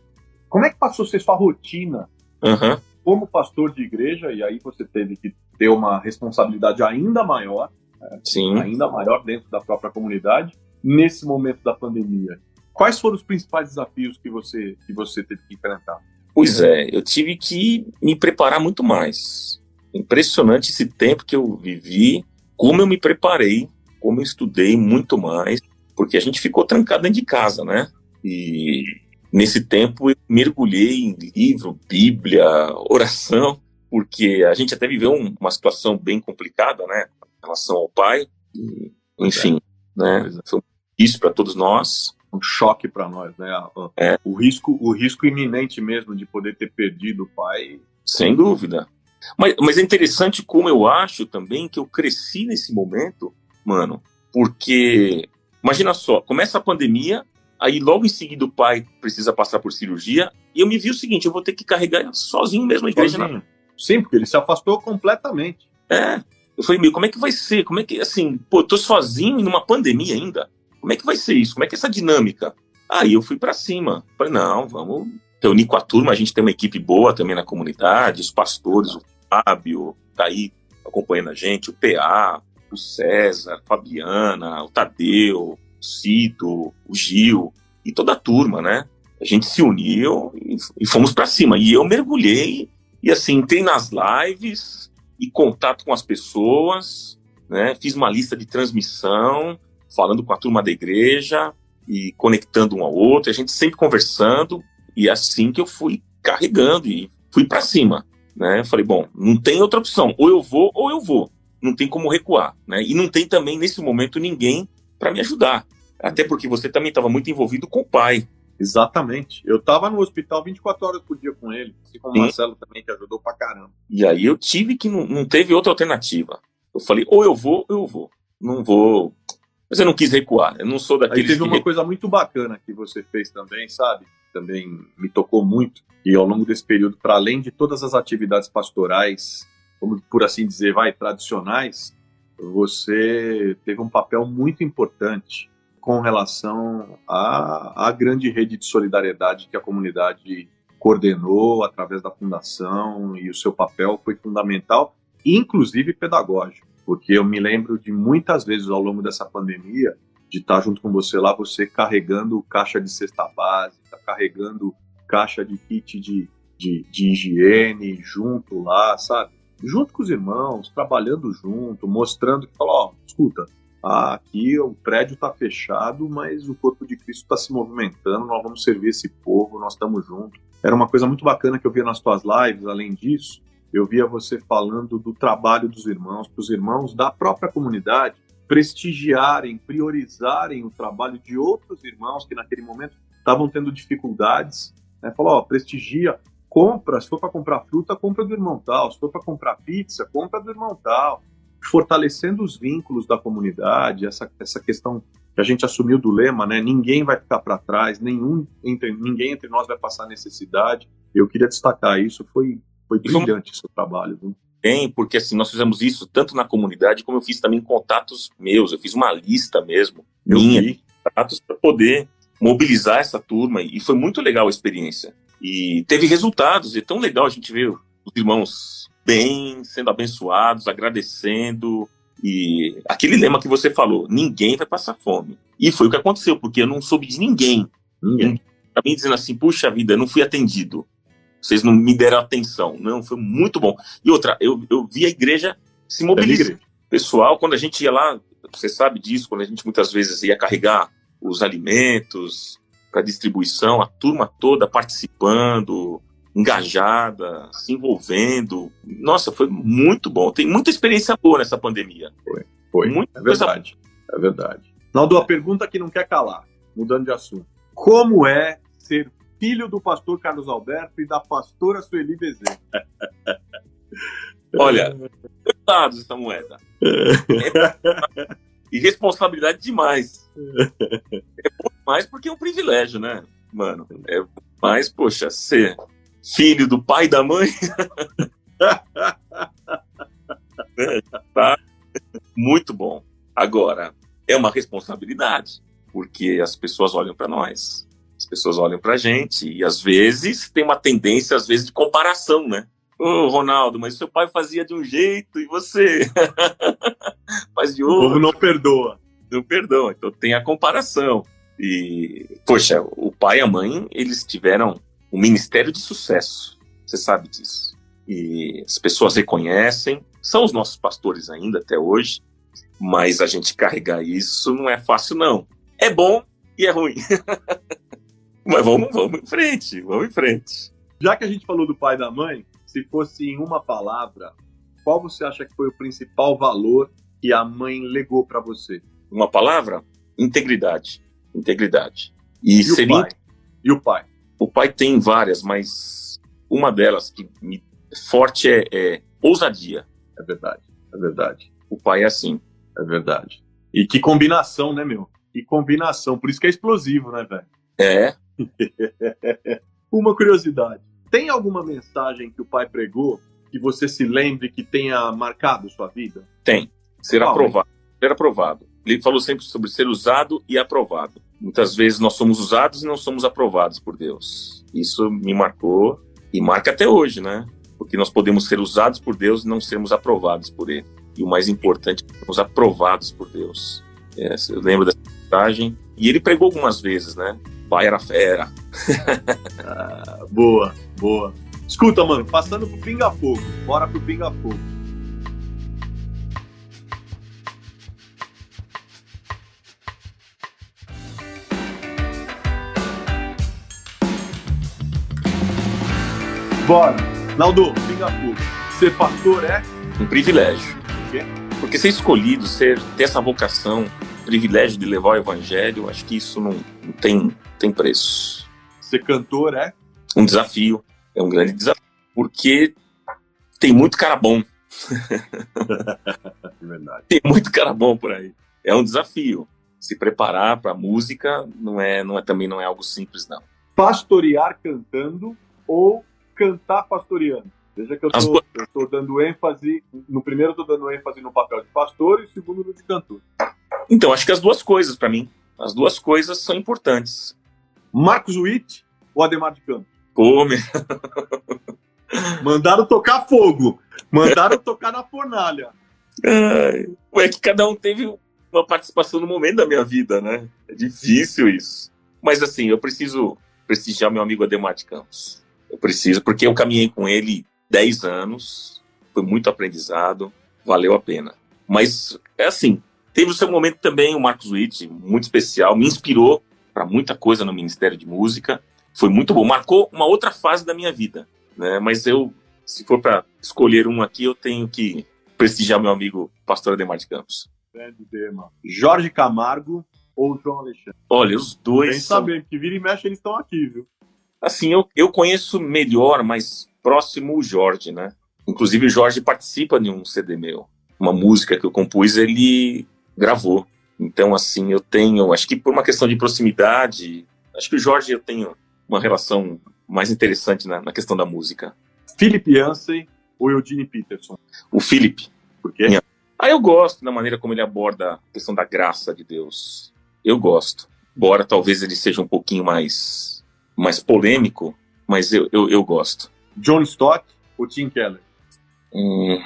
Como é que passou a ser sua rotina? Uhum. Como pastor de igreja, e aí você teve que ter uma responsabilidade ainda maior, né, Sim. ainda maior dentro da própria comunidade, nesse momento da pandemia. Quais foram os principais desafios que você, que você teve que enfrentar? Pois é, eu tive que me preparar muito mais. Impressionante esse tempo que eu vivi, como eu me preparei, como eu estudei muito mais, porque a gente ficou trancado dentro de casa, né? E nesse tempo eu mergulhei em livro, Bíblia, [laughs] oração, porque a gente até viveu um, uma situação bem complicada, né, em relação ao pai, e, enfim, é. né, é. foi isso para todos nós. Um choque para nós, né? É. O risco, o risco iminente mesmo de poder ter perdido o pai. Sem dúvida. Mas, mas é interessante como eu acho também que eu cresci nesse momento, mano, porque imagina só, começa a pandemia, aí logo em seguida o pai precisa passar por cirurgia, e eu me vi o seguinte, eu vou ter que carregar sozinho mesmo a igreja na, Sim, porque ele se afastou completamente. É. Eu falei, meu, como é que vai ser? Como é que, assim, pô, tô sozinho numa pandemia ainda? Como é que vai ser isso? Como é que é essa dinâmica? Aí eu fui para cima. Falei, não, vamos reunir com a turma, a gente tem uma equipe boa também na comunidade, os pastores, o Fábio, tá aí acompanhando a gente, o PA, o César, Fabiana, o Tadeu, o Cito, o Gil e toda a turma, né? A gente se uniu e, e fomos para cima. E eu mergulhei e assim, entrei nas lives e contato com as pessoas, né? Fiz uma lista de transmissão, falando com a turma da igreja e conectando um ao outro, a gente sempre conversando, e é assim que eu fui carregando e fui para cima, né? Falei, bom, não tem outra opção, ou eu vou ou eu vou. Não tem como recuar, né? E não tem também nesse momento ninguém para me ajudar. Até porque você também estava muito envolvido com o pai, Exatamente. Eu tava no hospital 24 horas por dia com ele, assim como o Marcelo também, que ajudou pra caramba. E aí eu tive que, não, não teve outra alternativa. Eu falei, ou eu vou, ou eu vou. Não vou. Mas eu não quis recuar. Eu não sou daquele. Aí teve uma coisa muito bacana que você fez também, sabe? Também me tocou muito. E ao longo desse período, para além de todas as atividades pastorais, como por assim dizer, vai, tradicionais, você teve um papel muito importante com relação à, à grande rede de solidariedade que a comunidade coordenou através da fundação e o seu papel foi fundamental, inclusive pedagógico, porque eu me lembro de muitas vezes ao longo dessa pandemia de estar junto com você lá, você carregando caixa de cesta básica, carregando caixa de kit de, de, de higiene junto lá, sabe? Junto com os irmãos, trabalhando junto, mostrando que, falou, ó, escuta, aqui o prédio está fechado, mas o corpo de Cristo está se movimentando, nós vamos servir esse povo, nós estamos juntos. Era uma coisa muito bacana que eu via nas tuas lives, além disso, eu via você falando do trabalho dos irmãos, para os irmãos da própria comunidade prestigiarem, priorizarem o trabalho de outros irmãos que naquele momento estavam tendo dificuldades. Né? Falou, ó, prestigia, compra, se for para comprar fruta, compra do irmão tal, se for para comprar pizza, compra do irmão tal. Fortalecendo os vínculos da comunidade, essa, essa questão que a gente assumiu do lema, né? Ninguém vai ficar para trás, nenhum entre, ninguém entre nós vai passar necessidade. Eu queria destacar isso, foi, foi brilhante o seu trabalho. Viu? Bem, porque assim, nós fizemos isso tanto na comunidade como eu fiz também contatos meus, eu fiz uma lista mesmo, eu minha, vi. contatos para poder mobilizar essa turma e foi muito legal a experiência. E teve resultados, e é tão legal a gente ver os irmãos bem, sendo abençoados, agradecendo, e aquele lema que você falou, ninguém vai passar fome. E foi o que aconteceu, porque eu não soube de ninguém. Ninguém. Pra mim dizendo assim, puxa vida, eu não fui atendido. Vocês não me deram atenção. Não, foi muito bom. E outra, eu, eu vi a igreja se mobilizar. Pessoal, quando a gente ia lá, você sabe disso, quando a gente muitas vezes ia carregar os alimentos para distribuição, a turma toda participando, engajada, se envolvendo. Nossa, foi muito bom. Tem muita experiência boa nessa pandemia. Foi, foi. Muita é verdade. Coisa... É verdade. Naldo, a pergunta que não quer calar, mudando de assunto. Como é ser filho do pastor Carlos Alberto e da pastora Sueli Bezerra? [laughs] Olha, dois lados essa moeda. [laughs] E responsabilidade demais. [laughs] É mais porque é um privilégio, né, mano? É mais, poxa, ser filho do pai e da mãe. [laughs] é, tá? Muito bom. Agora, é uma responsabilidade, porque as pessoas olham para nós, as pessoas olham para gente, e às vezes tem uma tendência, às vezes, de comparação, né? Ô, oh, Ronaldo, mas seu pai fazia de um jeito e você [laughs] faz de outro. O povo não perdoa. Não perdoa, então tem a comparação. E, poxa, o pai e a mãe, eles tiveram um ministério de sucesso. Você sabe disso. E as pessoas reconhecem, são os nossos pastores ainda até hoje, mas a gente carregar isso não é fácil, não. É bom e é ruim. [laughs] mas vamos, vamos em frente, vamos em frente. Já que a gente falou do pai e da mãe, se fosse em uma palavra, qual você acha que foi o principal valor que a mãe legou para você? Uma palavra? Integridade. Integridade. E, e seria... o pai? E o pai? O pai tem várias, mas uma delas que me forte é, é ousadia. É verdade, é verdade. O pai é assim. É verdade. E que combinação, né, meu? Que combinação. Por isso que é explosivo, né, velho? É. [laughs] uma curiosidade. Tem alguma mensagem que o pai pregou que você se lembre que tenha marcado sua vida? Tem. Ser Qual, aprovado. Ser aprovado. Ele falou sempre sobre ser usado e aprovado. Muitas vezes nós somos usados e não somos aprovados por Deus. Isso me marcou e marca até hoje, né? Porque nós podemos ser usados por Deus e não sermos aprovados por Ele. E o mais importante é sermos aprovados por Deus. É, eu lembro dessa mensagem. E ele pregou algumas vezes, né? Pai era fera. ah, boa, boa. Escuta, mano, passando pro Pinga Fogo. Bora pro Pinga Fogo. Bora. Naldo, Pinga Fogo. Ser pastor é? Um privilégio. Por quê? Porque ser escolhido, ser, ter essa vocação, privilégio de levar o evangelho, acho que isso não, não tem, tem preço. Ser cantor é? Um desafio. É um grande desafio. Porque tem muito cara bom. [laughs] é verdade. Tem muito cara bom por aí. É um desafio. Se preparar para música não é, não é também não é algo simples não. Pastorear cantando ou cantar pastoreando? Veja que eu estou dando ênfase. No primeiro, eu estou dando ênfase no papel de pastor e no segundo, no de cantor. Então, acho que as duas coisas para mim. As duas coisas são importantes. Marcos Witt ou Ademar de Campos? Meu... Mandaram tocar fogo. Mandaram tocar na fornalha. Ai, é que cada um teve uma participação no momento da minha vida, né? É difícil isso. Mas assim, eu preciso prestigiar meu amigo Ademar de Campos. Eu preciso, porque eu caminhei com ele 10 anos, foi muito aprendizado, valeu a pena. Mas é assim, teve o seu momento também, o Marcos Witt, muito especial, me inspirou para muita coisa no Ministério de Música. Foi muito bom, marcou uma outra fase da minha vida né? Mas eu, se for para escolher um aqui, eu tenho que prestigiar meu amigo Pastor Ademar de Campos. grande tema. Jorge Camargo ou João Alexandre? Olha, os dois. Sem são... saber, que vira e mexe eles estão aqui, viu? Assim, eu, eu conheço melhor, mais próximo o Jorge, né? Inclusive o Jorge participa de um CD meu. Uma música que eu compus, ele gravou. Então, assim, eu tenho, acho que por uma questão de proximidade, acho que o Jorge eu tenho uma relação mais interessante na, na questão da música. Philip Yancey ou Eugene Peterson? O Philip. Por quê? Ah, eu gosto da maneira como ele aborda a questão da graça de Deus. Eu gosto. Embora talvez ele seja um pouquinho mais, mais polêmico, mas eu, eu, eu gosto. John Stott ou Tim Keller? Hum,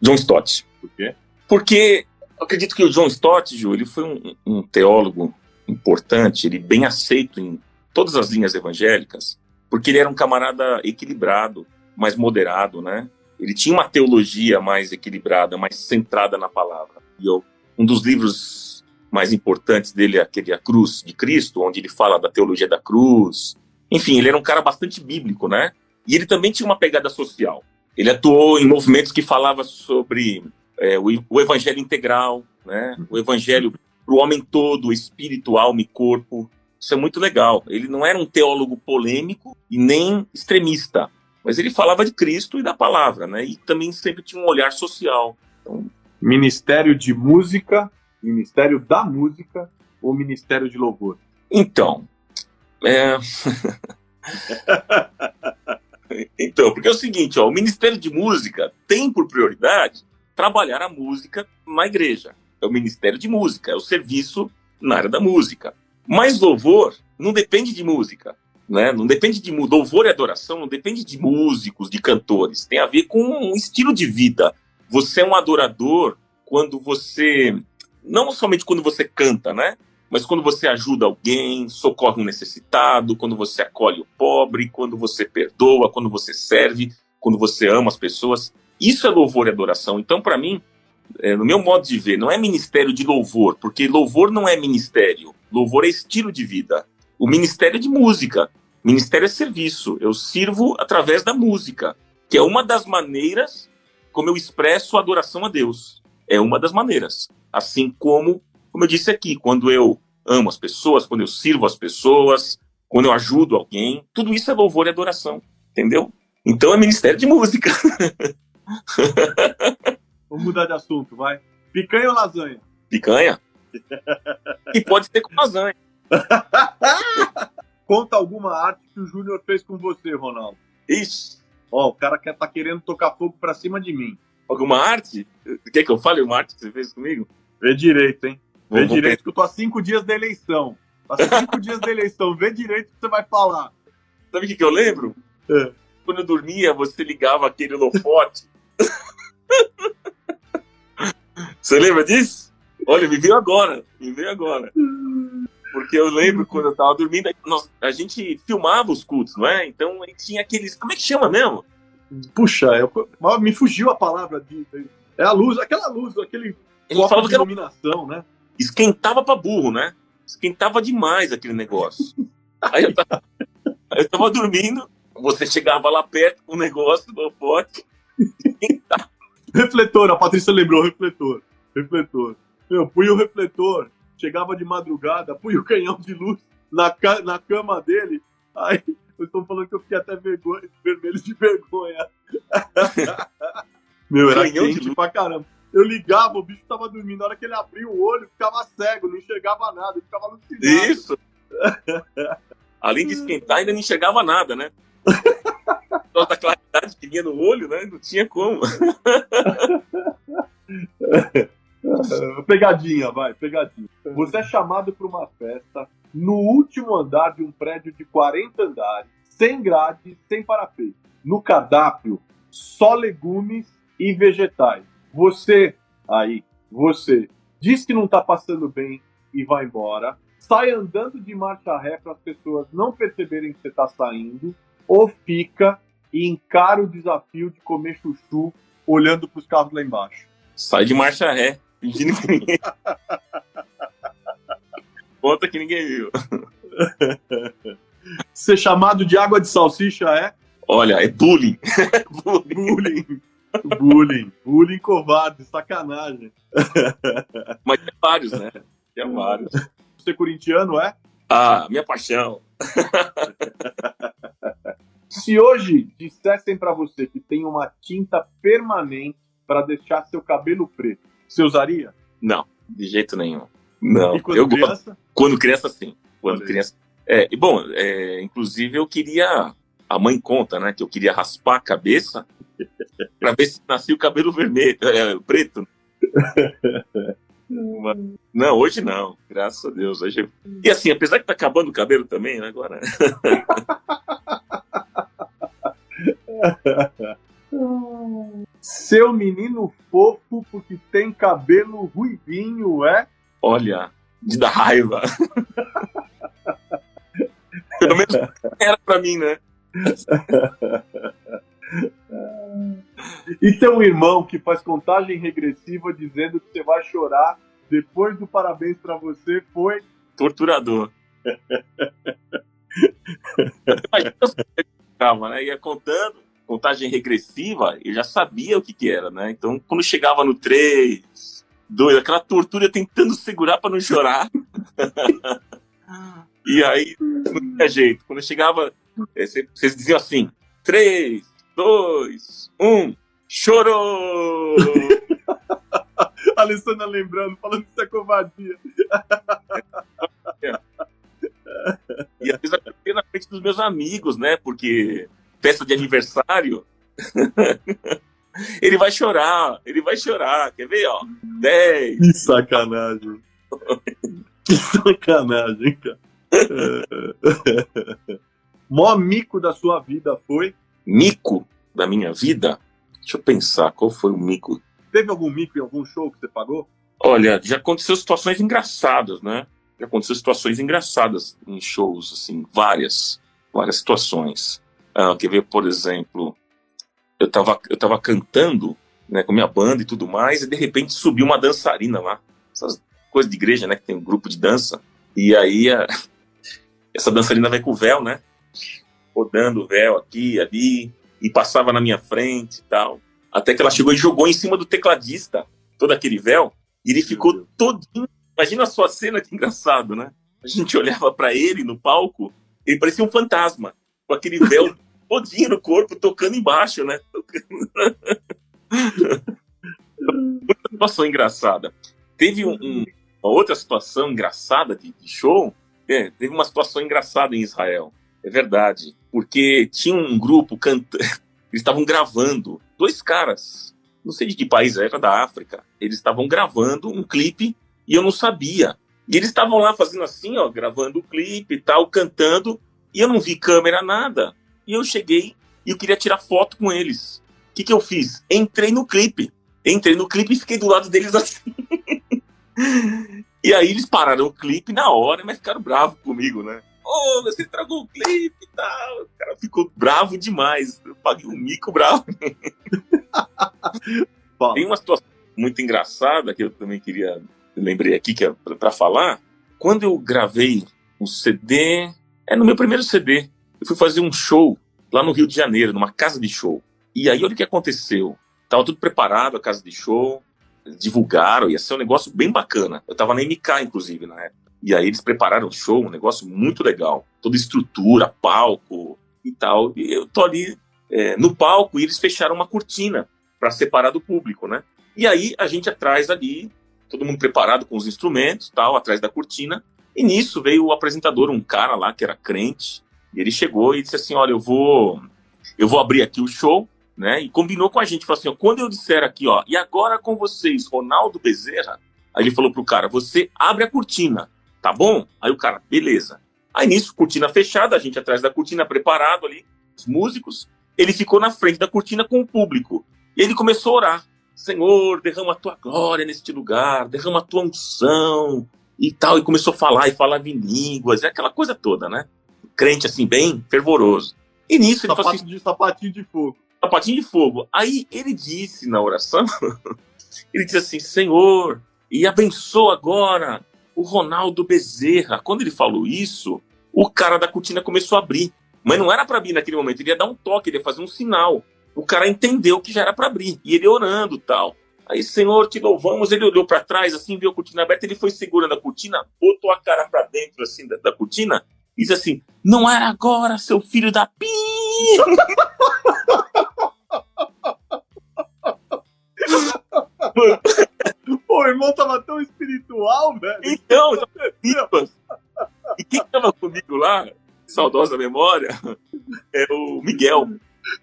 John Stott. Por quê? Porque eu acredito que o John Stott, Ju, ele foi um, um teólogo importante, ele bem aceito em todas as linhas evangélicas, porque ele era um camarada equilibrado, mais moderado, né? Ele tinha uma teologia mais equilibrada, mais centrada na palavra. E eu, um dos livros mais importantes dele é aquele A Cruz de Cristo, onde ele fala da teologia da cruz. Enfim, ele era um cara bastante bíblico, né? E ele também tinha uma pegada social. Ele atuou em movimentos que falavam sobre é, o, o, evangelho integral, né? O evangelho para o homem todo, espírito, alma e corpo. Isso é muito legal. Ele não era um teólogo polêmico e nem extremista, mas ele falava de Cristo e da palavra, né? E também sempre tinha um olhar social. Então... Ministério de Música, Ministério da Música ou Ministério de Louvor? Então, é... [laughs] então, porque é o seguinte, ó, o Ministério de Música tem por prioridade trabalhar a música na igreja. É o Ministério de Música, é o serviço na área da música. Mas louvor não depende de música, né? Não depende de louvor e adoração, não depende de músicos, de cantores. Tem a ver com um estilo de vida. Você é um adorador quando você não somente quando você canta, né? Mas quando você ajuda alguém, socorre um necessitado, quando você acolhe o pobre, quando você perdoa, quando você serve, quando você ama as pessoas, isso é louvor e adoração. Então, para mim, é, no meu modo de ver, não é ministério de louvor, porque louvor não é ministério. Louvor é estilo de vida. O ministério é de música. Ministério é serviço. Eu sirvo através da música, que é uma das maneiras como eu expresso a adoração a Deus. É uma das maneiras. Assim como como eu disse aqui, quando eu amo as pessoas, quando eu sirvo as pessoas, quando eu ajudo alguém, tudo isso é louvor e adoração, entendeu? Então é ministério de música. [laughs] Vamos mudar de assunto, vai. Picanha ou lasanha? Picanha. [laughs] e pode ser com lasanha. [laughs] Conta alguma arte que o Júnior fez com você, Ronaldo. Ixi. Ó, o cara quer, tá querendo tocar fogo pra cima de mim. Alguma arte? Quer que eu fale uma arte que você fez comigo? Vê direito, hein? Vê Vamos direito, que eu tô há cinco dias da eleição. Há cinco [laughs] dias da eleição. Vê direito o que você vai falar. Sabe o que, que eu lembro? É. Quando eu dormia, você ligava aquele holofote. Você lembra disso? Olha, me veio agora. Me veio agora. Porque eu lembro quando eu tava dormindo, nós, a gente filmava os cultos, não é? Então tinha aqueles. Como é que chama mesmo? Puxa, eu, me fugiu a palavra. De, é a luz, aquela luz, aquele. Ele falava de iluminação, né? esquentava para burro, né? Esquentava demais aquele negócio. Aí eu tava, aí eu tava dormindo, você chegava lá perto com o negócio do pote. Refletor, a Patrícia lembrou, refletor. Refletor. Eu punha o refletor, chegava de madrugada, punha o canhão de luz na, na cama dele. Aí eu estou falando que eu fiquei até vergonha, vermelho de vergonha. Meu, era canhão quente de luz. pra caramba. Eu ligava, o bicho tava dormindo. Na hora que ele abriu o olho, ficava cego, não enxergava nada, ele ficava alucinado. Isso! [laughs] Além de esquentar, ainda não enxergava nada, né? [laughs] Toda a claridade que vinha no olho, né? Não tinha como. [laughs] pegadinha, vai, pegadinha. Você é chamado para uma festa no último andar de um prédio de 40 andares, sem grade, sem parapeito. No cardápio, só legumes e vegetais. Você, aí, você, diz que não tá passando bem e vai embora, sai andando de marcha ré para as pessoas não perceberem que você tá saindo, ou fica e encara o desafio de comer chuchu olhando para os carros lá embaixo. Sai de marcha ré, fingindo que ninguém. Conta que ninguém viu. Ser chamado de água de salsicha é? Olha, é bullying. [laughs] bullying. bullying. bullying, covarde, sacanagem. Mas tem vários, né? Tem vários. Você é corintiano, é? Ah, minha paixão. [laughs] Se hoje dissessem para você que tem uma tinta permanente para deixar seu cabelo preto, você usaria? Não, de jeito nenhum. Não. E quando eu criança? Quando criança, sim. Quando criança. É, e bom, é, inclusive eu queria. A mãe conta, né? Que eu queria raspar a cabeça [laughs] para ver se nascia o cabelo vermelho, é, preto. [laughs] Não, hoje não, graças a Deus. Hoje... E assim, apesar que tá acabando o cabelo também, né, agora. [laughs] Seu menino fofo porque tem cabelo ruivinho, é? Olha, de dar raiva. [laughs] Pelo menos era pra mim, né? [laughs] E tem um irmão que faz contagem regressiva dizendo que você vai chorar depois do parabéns para você foi torturador. [laughs] Calma, né? Ia contando, contagem regressiva, eu já sabia o que, que era, né? Então, quando chegava no 3, 2, aquela tortura tentando segurar para não chorar. [laughs] e aí, não tinha jeito. Quando chegava, é, vocês diziam assim: 3, 2, 1, chorou! [laughs] A Alessandra lembrando, falando que isso é covardia. E às vezes eu na frente dos meus amigos, né? Porque festa de aniversário. [laughs] ele vai chorar, ele vai chorar. Quer ver, ó? 10. Que sacanagem. que sacanagem, cara. [laughs] Mó mico da sua vida foi? Mico da minha vida? Deixa eu pensar, qual foi o mico? Teve algum mico em algum show que você pagou? Olha, já aconteceu situações engraçadas, né? Já aconteceu situações engraçadas em shows, assim, várias, várias situações. Ah, quer ver, por exemplo, eu tava, eu tava cantando, né, com minha banda e tudo mais, e de repente subiu uma dançarina lá. Essas coisas de igreja, né, que tem um grupo de dança. E aí a, [laughs] essa dançarina vai com o véu, né? Rodando o véu aqui, ali, e passava na minha frente e tal. Até que ela chegou e jogou em cima do tecladista todo aquele véu, e ele ficou todinho. Imagina a sua cena que engraçado, né? A gente [laughs] olhava para ele no palco, ele parecia um fantasma, com aquele véu [laughs] todinho no corpo, tocando embaixo, né? [laughs] Muita situação engraçada. Teve um, um, uma outra situação engraçada de, de show. É, teve uma situação engraçada em Israel. É verdade. Porque tinha um grupo cantando. [laughs] Eles estavam gravando. Dois caras. Não sei de que país era, da África. Eles estavam gravando um clipe e eu não sabia. E eles estavam lá fazendo assim, ó, gravando o clipe e tal, cantando. E eu não vi câmera, nada. E eu cheguei e eu queria tirar foto com eles. O que, que eu fiz? Entrei no clipe. Entrei no clipe e fiquei do lado deles assim. [laughs] e aí eles pararam o clipe na hora, mas ficaram bravos comigo, né? Oh, você estragou o clipe e tal. O cara ficou bravo demais. Eu paguei um mico bravo. [laughs] Tem uma situação muito engraçada que eu também queria. lembrei aqui que é para falar. Quando eu gravei o CD. É no meu primeiro CD. Eu fui fazer um show lá no Rio de Janeiro, numa casa de show. E aí, olha o que aconteceu. Tava tudo preparado, a casa de show. Divulgaram, ia ser um negócio bem bacana. Eu tava na MK, inclusive, na época. E aí eles prepararam o show, um negócio muito legal. Toda estrutura, palco e tal. E eu tô ali é, no palco e eles fecharam uma cortina para separar do público, né? E aí a gente atrás ali, todo mundo preparado com os instrumentos, tal, atrás da cortina. E nisso veio o apresentador, um cara lá que era crente, e ele chegou e disse assim: "Olha, eu vou eu vou abrir aqui o show, né? E combinou com a gente, falou assim: ó, quando eu disser aqui, ó, e agora com vocês, Ronaldo Bezerra, aí ele falou pro cara: "Você abre a cortina" tá bom? Aí o cara, beleza. Aí nisso, cortina fechada, a gente atrás da cortina, preparado ali, os músicos. Ele ficou na frente da cortina com o público. E ele começou a orar. Senhor, derrama a tua glória neste lugar, derrama a tua unção e tal. E começou a falar e falava em línguas, é aquela coisa toda, né? Crente assim, bem fervoroso. E nisso ele falou assim: de sapatinho de fogo. Sapatinho de fogo. Aí ele disse na oração: [laughs] ele disse assim, Senhor, e abençoa agora o Ronaldo Bezerra. Quando ele falou isso, o cara da cortina começou a abrir. Mas não era para abrir naquele momento, ele ia dar um toque, ele ia fazer um sinal. o cara entendeu que já era para abrir. E ele orando tal. Aí, Senhor, te louvamos. Ele olhou para trás, assim, viu a cortina aberta. Ele foi segurando a cortina, botou a cara para dentro, assim, da, da cortina. E disse assim: Não era agora, seu filho da pi! [laughs] Pô, o irmão tava tão espiritual, velho. Então, e quem tava comigo lá, saudosa memória, é o Miguel.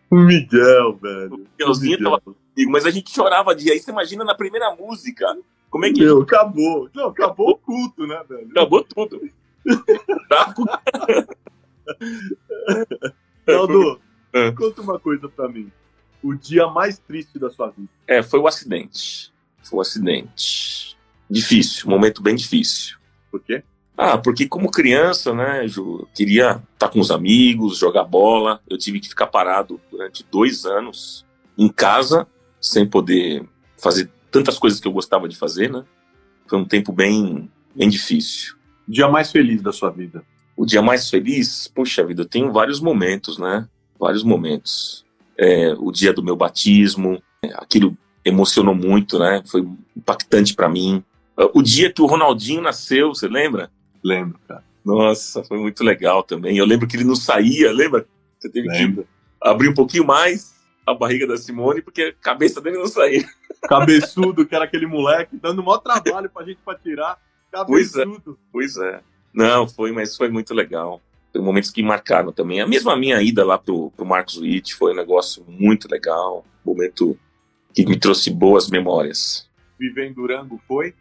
O Miguel, velho. O Miguelzinho Miguel. tava comigo, mas a gente chorava de aí. Você imagina na primeira música. Como é que. Meu, acabou. Não, acabou o culto, né, velho? Acabou tudo. [laughs] Aldo, é. conta uma coisa pra mim. O dia mais triste da sua vida. É, foi o acidente. Foi o acidente. Difícil, um momento bem difícil. Por quê? Ah, porque como criança, né, Ju, queria estar tá com os amigos, jogar bola. Eu tive que ficar parado durante dois anos em casa, sem poder fazer tantas coisas que eu gostava de fazer, né? Foi um tempo bem, bem difícil. Dia mais feliz da sua vida? O dia mais feliz? Poxa vida, eu tenho vários momentos, né? Vários momentos. É, o dia do meu batismo, aquilo emocionou muito, né? Foi impactante para mim. O dia que o Ronaldinho nasceu, você lembra? Lembro, cara. Nossa, foi muito legal também. Eu lembro que ele não saía, lembra? Você teve lembro. que abrir um pouquinho mais a barriga da Simone, porque a cabeça dele não saía. Cabeçudo, que era aquele moleque, dando o maior trabalho pra gente pra tirar. Cabeçudo. Pois é. Pois é. Não, foi, mas foi muito legal. Foi momentos que marcaram também. A mesma minha ida lá pro, pro Marcos Witt foi um negócio muito legal. Momento que me trouxe boas memórias. Viver em Durango foi?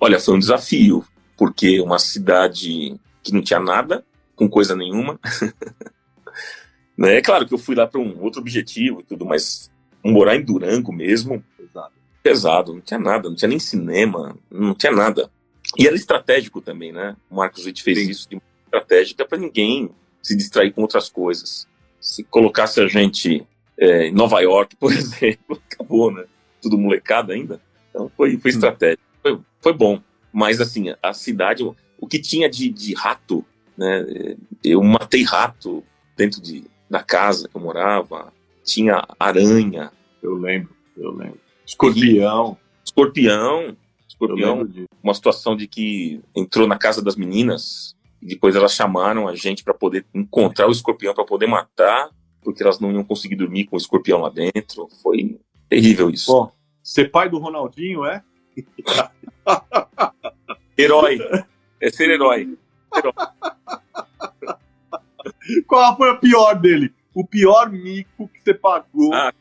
Olha, foi um desafio porque uma cidade que não tinha nada, com coisa nenhuma. [laughs] né? É claro que eu fui lá para um outro objetivo e tudo, mas morar em Durango mesmo, pesado. pesado, não tinha nada, não tinha nem cinema, não tinha nada. E era estratégico também, né? O Marcos Witt fez Sim. isso de estratégica para ninguém se distrair com outras coisas. Se colocasse a gente é, em Nova York, por [laughs] exemplo, acabou, né? Tudo molecada ainda. Então foi, foi estratégico. Foi, foi bom. Mas, assim, a cidade, o que tinha de, de rato, né? Eu matei rato dentro de, da casa que eu morava. Tinha aranha. Eu lembro, eu lembro. Escorpião. Escorpião. Escorpião. Uma situação de que entrou na casa das meninas e depois elas chamaram a gente para poder encontrar o escorpião para poder matar, porque elas não iam conseguir dormir com o escorpião lá dentro. Foi terrível isso. Bom, ser pai do Ronaldinho é? [laughs] herói. É ser herói. herói. Qual foi a pior dele? O pior mico que você pagou? Ah.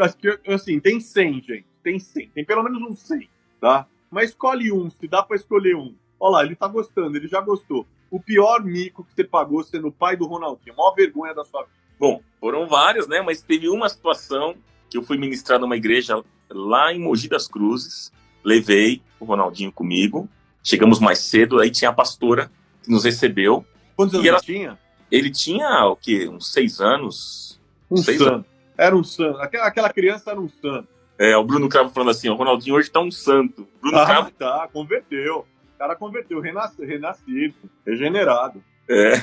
Acho que, assim, tem 100, gente. Tem 100. Tem pelo menos uns 100, tá? Mas escolhe um, se dá pra escolher um. Olha lá, ele tá gostando, ele já gostou. O pior mico que você pagou sendo o pai do Ronaldinho. A maior vergonha da sua vida. Bom, foram vários, né? Mas teve uma situação que eu fui ministrar numa igreja lá em Mogi das Cruzes levei o Ronaldinho comigo. Chegamos mais cedo, aí tinha a pastora que nos recebeu. Quantos anos ela, ele tinha? Ele tinha o quê? Uns seis anos. Um seis santo. Anos. Era um santo. Aquela, aquela criança era um santo. É, o Bruno Cravo falando assim: o Ronaldinho hoje tá um santo. Bruno ah, Cravo. Tá, converteu. O cara converteu, renascido, renascido regenerado. É,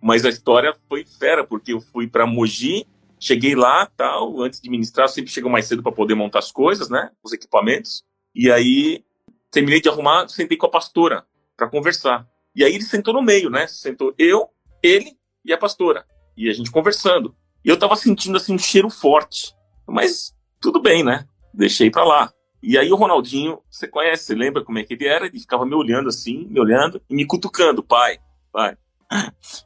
mas a história foi fera, porque eu fui para Mogi, cheguei lá, tal, antes de ministrar, sempre chego mais cedo para poder montar as coisas, né? Os equipamentos. E aí, terminei de arrumar, sentei com a pastora para conversar. E aí ele sentou no meio, né? Sentou eu, ele e a pastora. E a gente conversando. E eu tava sentindo assim um cheiro forte. Mas tudo bem, né? Deixei pra lá. E aí o Ronaldinho, você conhece, lembra como é que ele era? Ele ficava me olhando assim, me olhando e me cutucando, pai, pai.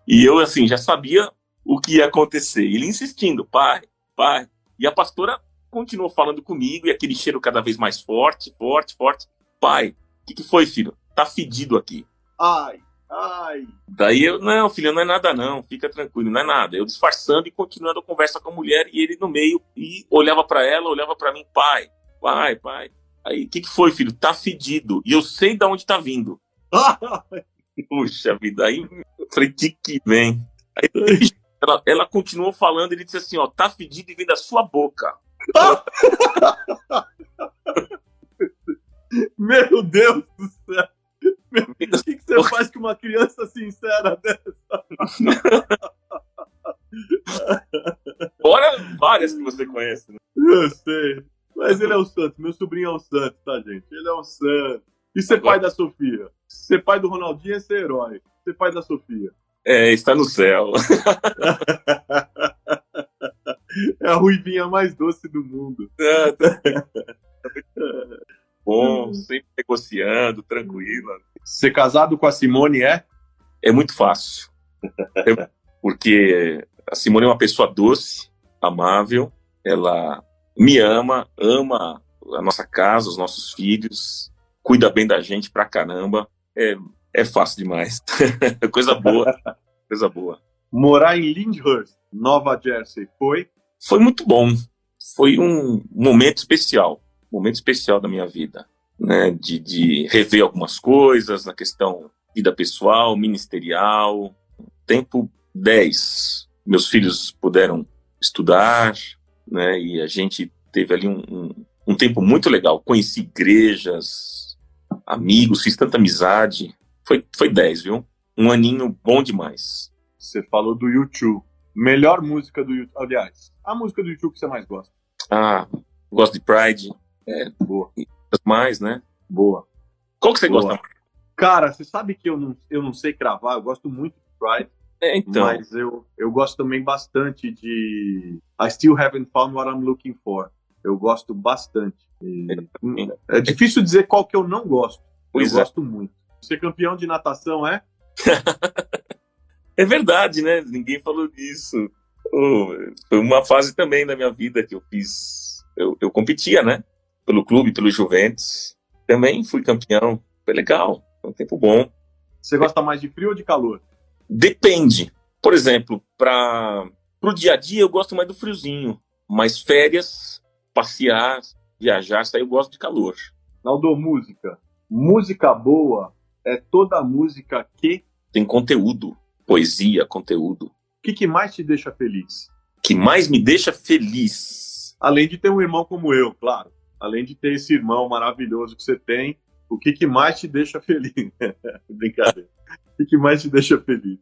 E eu assim, já sabia o que ia acontecer. Ele insistindo, pai, pai. E a pastora continuou falando comigo e aquele cheiro cada vez mais forte, forte, forte. Pai, o que, que foi, filho? Tá fedido aqui. Ai, ai. Daí eu, não, filho, não é nada não, fica tranquilo, não é nada. Eu disfarçando e continuando a conversa com a mulher e ele no meio e olhava para ela, olhava para mim, pai, pai, pai. Aí, o que, que foi, filho? Tá fedido. E eu sei de onde tá vindo. [laughs] [laughs] Puxa vida, aí eu falei, que que vem? Aí, ela, ela continuou falando, ele disse assim, ó, tá fedido e vem da sua boca. [laughs] Meu Deus do céu! [laughs] o que, que você faz com uma criança sincera dessa? [laughs] Fora várias que você conhece. Né? Eu sei. Mas ele é o Santos. Meu sobrinho é o Santos, tá, gente? Ele é o Santos. E ser pai da Sofia? Ser pai do Ronaldinho é ser herói. Ser pai da Sofia. É, está no céu. [laughs] é a ruivinha mais doce do mundo. É, tá... Bom, sempre negociando, tranquila. Ser casado com a Simone é? É muito fácil. Porque a Simone é uma pessoa doce, amável, ela me ama, ama a nossa casa, os nossos filhos, cuida bem da gente pra caramba. É, é fácil demais. [laughs] coisa boa, coisa boa. Morar em Lyndhurst, Nova Jersey, foi? Foi muito bom. Foi um momento especial, momento especial da minha vida, né? De, de rever algumas coisas na questão vida pessoal, ministerial. Tempo 10. Meus filhos puderam estudar, né? E a gente teve ali um, um, um tempo muito legal. Conheci igrejas, amigos, fiz tanta amizade. Foi, foi 10, viu? Um aninho bom demais. Você falou do YouTube. Melhor música do YouTube. Aliás, a música do YouTube que você mais gosta? Ah, gosto de Pride. É, boa. Mais, né? Boa. Qual que você boa. gosta? Cara, você sabe que eu não, eu não sei cravar, eu gosto muito de Pride. É, então. Mas eu, eu gosto também bastante de I Still Haven't Found What I'm Looking For. Eu gosto bastante. E, é, difícil dizer qual que eu não gosto. Pois eu é. gosto muito. Ser campeão de natação é? [laughs] é verdade, né? Ninguém falou disso. Oh, foi uma fase também da minha vida que eu fiz. Eu, eu competia, né? Pelo clube, pelo Juventus. Também fui campeão. Foi legal. Foi um tempo bom. Você gosta mais de frio ou de calor? Depende. Por exemplo, para o dia a dia eu gosto mais do friozinho, mas férias, passear, viajar, aí eu gosto de calor. Naldo, música. Música boa é toda música que tem conteúdo, poesia, conteúdo. O que, que mais te deixa feliz? Que mais me deixa feliz? Além de ter um irmão como eu, claro. Além de ter esse irmão maravilhoso que você tem, o que, que mais te deixa feliz? [laughs] Brincadeira. O que mais te deixa feliz?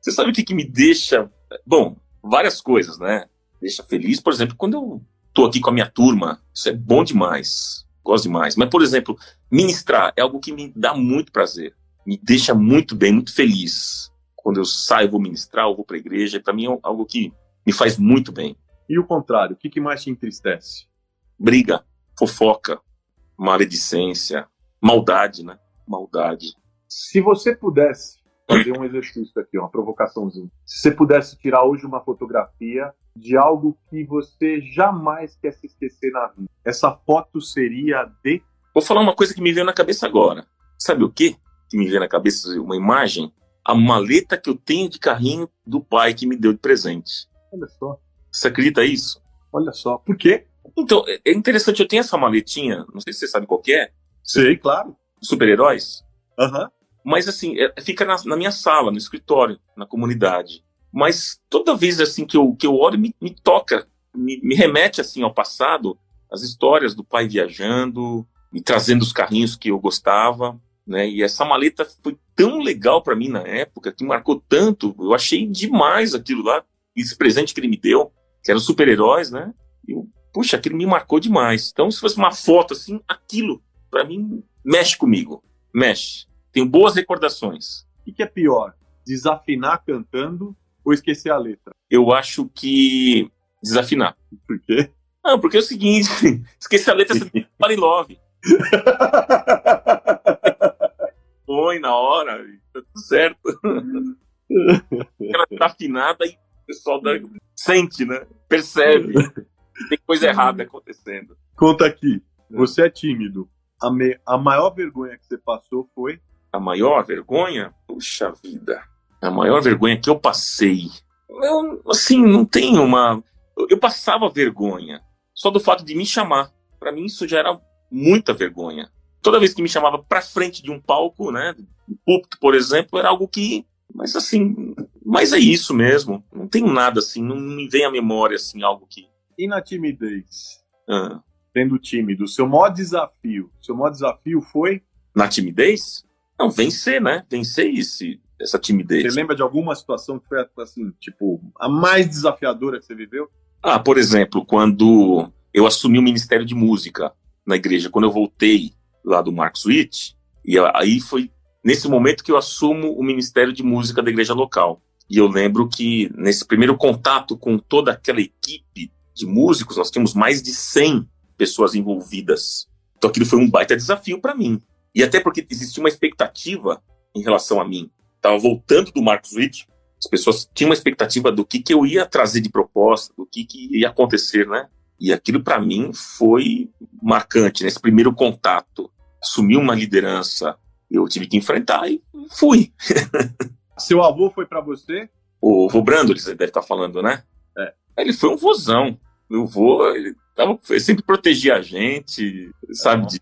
Você sabe o que, que me deixa. Bom, várias coisas, né? Deixa feliz, por exemplo, quando eu tô aqui com a minha turma, isso é bom demais. Gosto demais. Mas, por exemplo, ministrar é algo que me dá muito prazer. Me deixa muito bem, muito feliz. Quando eu saio, vou ministrar, ou vou para a igreja, para mim é algo que me faz muito bem. E o contrário, o que, que mais te entristece? Briga, fofoca, maledicência, maldade, né? Maldade. Se você pudesse fazer um exercício aqui, uma provocaçãozinha. Se você pudesse tirar hoje uma fotografia de algo que você jamais quer se esquecer na vida, essa foto seria de. Vou falar uma coisa que me veio na cabeça agora. Sabe o que? Que me veio na cabeça uma imagem? A maleta que eu tenho de carrinho do pai que me deu de presente. Olha só. Você acredita isso? Olha só. Por quê? Então, é interessante, eu tenho essa maletinha, não sei se você sabe qual é. Sei, claro. Super-heróis? Aham. Uhum. Mas assim, é, fica na, na, minha sala, no escritório, na comunidade. Mas toda vez assim que eu, que eu olho, me, me toca, me, me remete assim ao passado, as histórias do pai viajando, me trazendo os carrinhos que eu gostava, né? E essa maleta foi tão legal para mim na época, que marcou tanto, eu achei demais aquilo lá, esse presente que ele me deu, que eram super-heróis, né? Eu, puxa, aquilo me marcou demais. Então, se fosse uma foto assim, aquilo para mim mexe comigo, mexe. Tenho boas recordações. O que é pior? Desafinar cantando ou esquecer a letra? Eu acho que desafinar. Por quê? Não, porque é o seguinte, [laughs] esquecer a letra, você fala em love. [laughs] Põe na hora, tá tudo certo. Ela tá afinada e o pessoal da... sente, né? Percebe que tem coisa errada acontecendo. Conta aqui, você é tímido. A, me... a maior vergonha que você passou foi a maior vergonha? Puxa vida. A maior vergonha que eu passei. Eu, assim, não tenho uma. Eu passava vergonha. Só do fato de me chamar. Para mim, isso já era muita vergonha. Toda vez que me chamava para frente de um palco, né? Um púlpito, por exemplo, era algo que. Mas assim. Mas é isso mesmo. Não tenho nada assim. Não me vem à memória, assim, algo que. E na timidez? Ah. Tendo tímido, seu maior desafio. Seu maior desafio foi? Na timidez? Não, vencer, né? Vencer esse, essa timidez. Você lembra de alguma situação que foi, assim, tipo, a mais desafiadora que você viveu? Ah, por exemplo, quando eu assumi o Ministério de Música na igreja, quando eu voltei lá do Marcos Witt, e aí foi nesse momento que eu assumo o Ministério de Música da igreja local. E eu lembro que nesse primeiro contato com toda aquela equipe de músicos, nós tínhamos mais de 100 pessoas envolvidas. Então aquilo foi um baita desafio para mim. E até porque existia uma expectativa em relação a mim. Estava voltando do Marcos Witt, as pessoas tinham uma expectativa do que, que eu ia trazer de proposta, do que, que ia acontecer, né? E aquilo para mim foi marcante, nesse primeiro contato. Assumir uma liderança, eu tive que enfrentar e fui. [laughs] Seu avô foi para você? O vô Brando, ele deve estar tá falando, né? É. Ele foi um vozão. Meu vô, ele, tava, ele sempre protegia a gente, sabe? É de,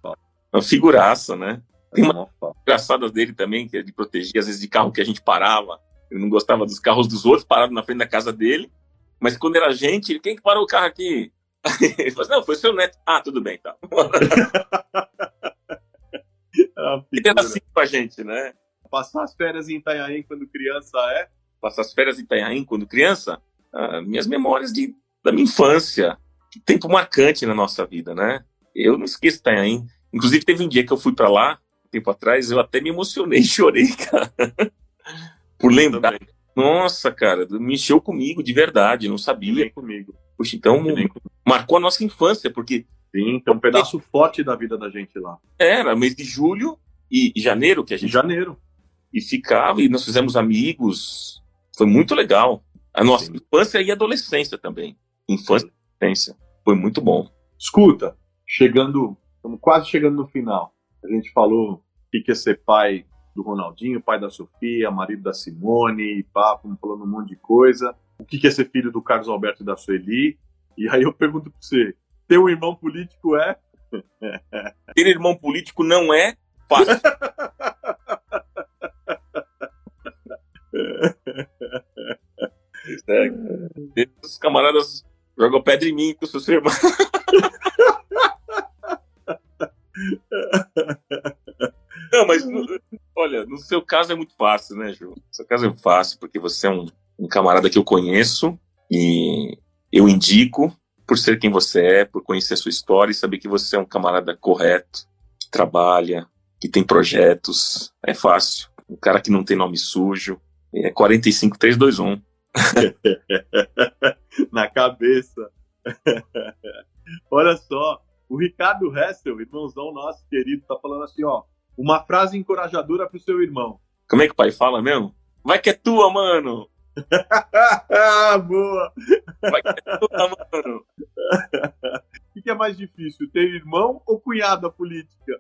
uma figuraça, né? Tem uma engraçada dele também, que é de proteger, às vezes, de carro que a gente parava. Ele não gostava dos carros dos outros parados na frente da casa dele. Mas quando era a gente, ele, quem que parou o carro aqui? [laughs] Ele falou assim, não, foi seu neto. Ah, tudo bem, tá. ele [laughs] era assim com a gente, né? Passar as férias em Itanhaém quando criança é? Passar as férias em Itanhaém quando criança? Ah, minhas memórias de, da minha infância. Que tempo marcante na nossa vida, né? Eu não esqueço Itanhaém. Inclusive, teve um dia que eu fui para lá, tempo atrás, eu até me emocionei, chorei, [laughs] cara. Por lembrar. Nossa, cara, me encheu comigo, de verdade, não sabia. comigo. Puxa, então marcou a nossa infância, porque. Sim, tem um pedaço forte da vida da gente lá. Era, mês de julho e janeiro que a gente. Janeiro. E ficava, e nós fizemos amigos. Foi muito legal. A nossa Sim. infância e adolescência também. Infância e adolescência. Foi muito bom. Escuta, chegando, estamos quase chegando no final. A gente falou o que é ser pai do Ronaldinho, pai da Sofia, marido da Simone, pá, fomos falando um monte de coisa. O que é ser filho do Carlos Alberto e da Sueli? E aí eu pergunto pra você, teu irmão político é? [laughs] Ter irmão político não é fácil. [laughs] é, os camaradas jogam pedra em mim com seus irmãos. [laughs] Não, mas olha, no seu caso é muito fácil, né, Ju? No seu caso é fácil, porque você é um, um camarada que eu conheço e eu indico por ser quem você é, por conhecer a sua história e saber que você é um camarada correto, que trabalha, que tem projetos. É fácil. Um cara que não tem nome sujo. É 45321. [laughs] Na cabeça. [laughs] Olha só, o Ricardo Hessel, irmãozão nosso querido, tá falando assim, ó, uma frase encorajadora pro seu irmão. Como é que o pai fala mesmo? Vai que é tua, mano! [laughs] Boa! Vai que é tua, mano! O que é mais difícil, ter irmão ou cunhada política?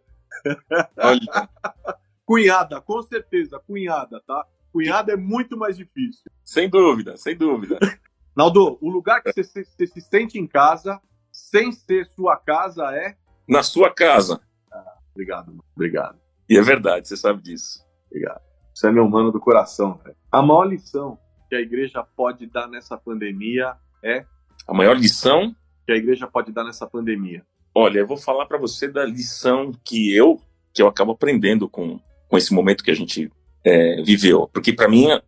Olha. [laughs] cunhada, com certeza, cunhada, tá? Cunhada é muito mais difícil. Sem dúvida, sem dúvida. [laughs] Naldo, o lugar que você se sente em casa, sem ser sua casa, é? Na sua casa. Ah, obrigado, mano. obrigado. E é verdade, você sabe disso. Obrigado. Você é meu mano do coração, velho. A maior lição que a igreja pode dar nessa pandemia é. A maior lição? Que a igreja pode dar nessa pandemia. Olha, eu vou falar para você da lição que eu que eu acabo aprendendo com, com esse momento que a gente é, viveu. Porque para mim a,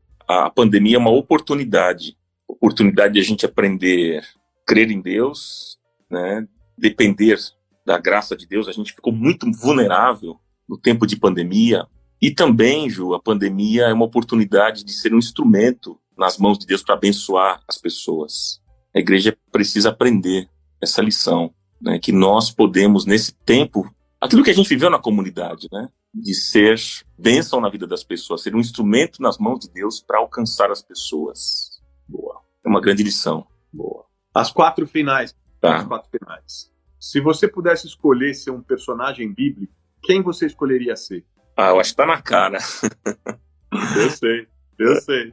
a pandemia é uma oportunidade oportunidade de a gente aprender a crer em Deus, né? depender da graça de Deus. A gente ficou muito vulnerável no tempo de pandemia. E também, Ju, a pandemia é uma oportunidade de ser um instrumento nas mãos de Deus para abençoar as pessoas. A igreja precisa aprender essa lição, né, que nós podemos, nesse tempo, aquilo que a gente viveu na comunidade, né, de ser bênção na vida das pessoas, ser um instrumento nas mãos de Deus para alcançar as pessoas. Boa. É uma grande lição. Boa. As quatro finais. Tá. As quatro finais. Se você pudesse escolher ser um personagem bíblico, quem você escolheria ser? Ah, eu acho que tá na cara. [laughs] eu sei, eu sei.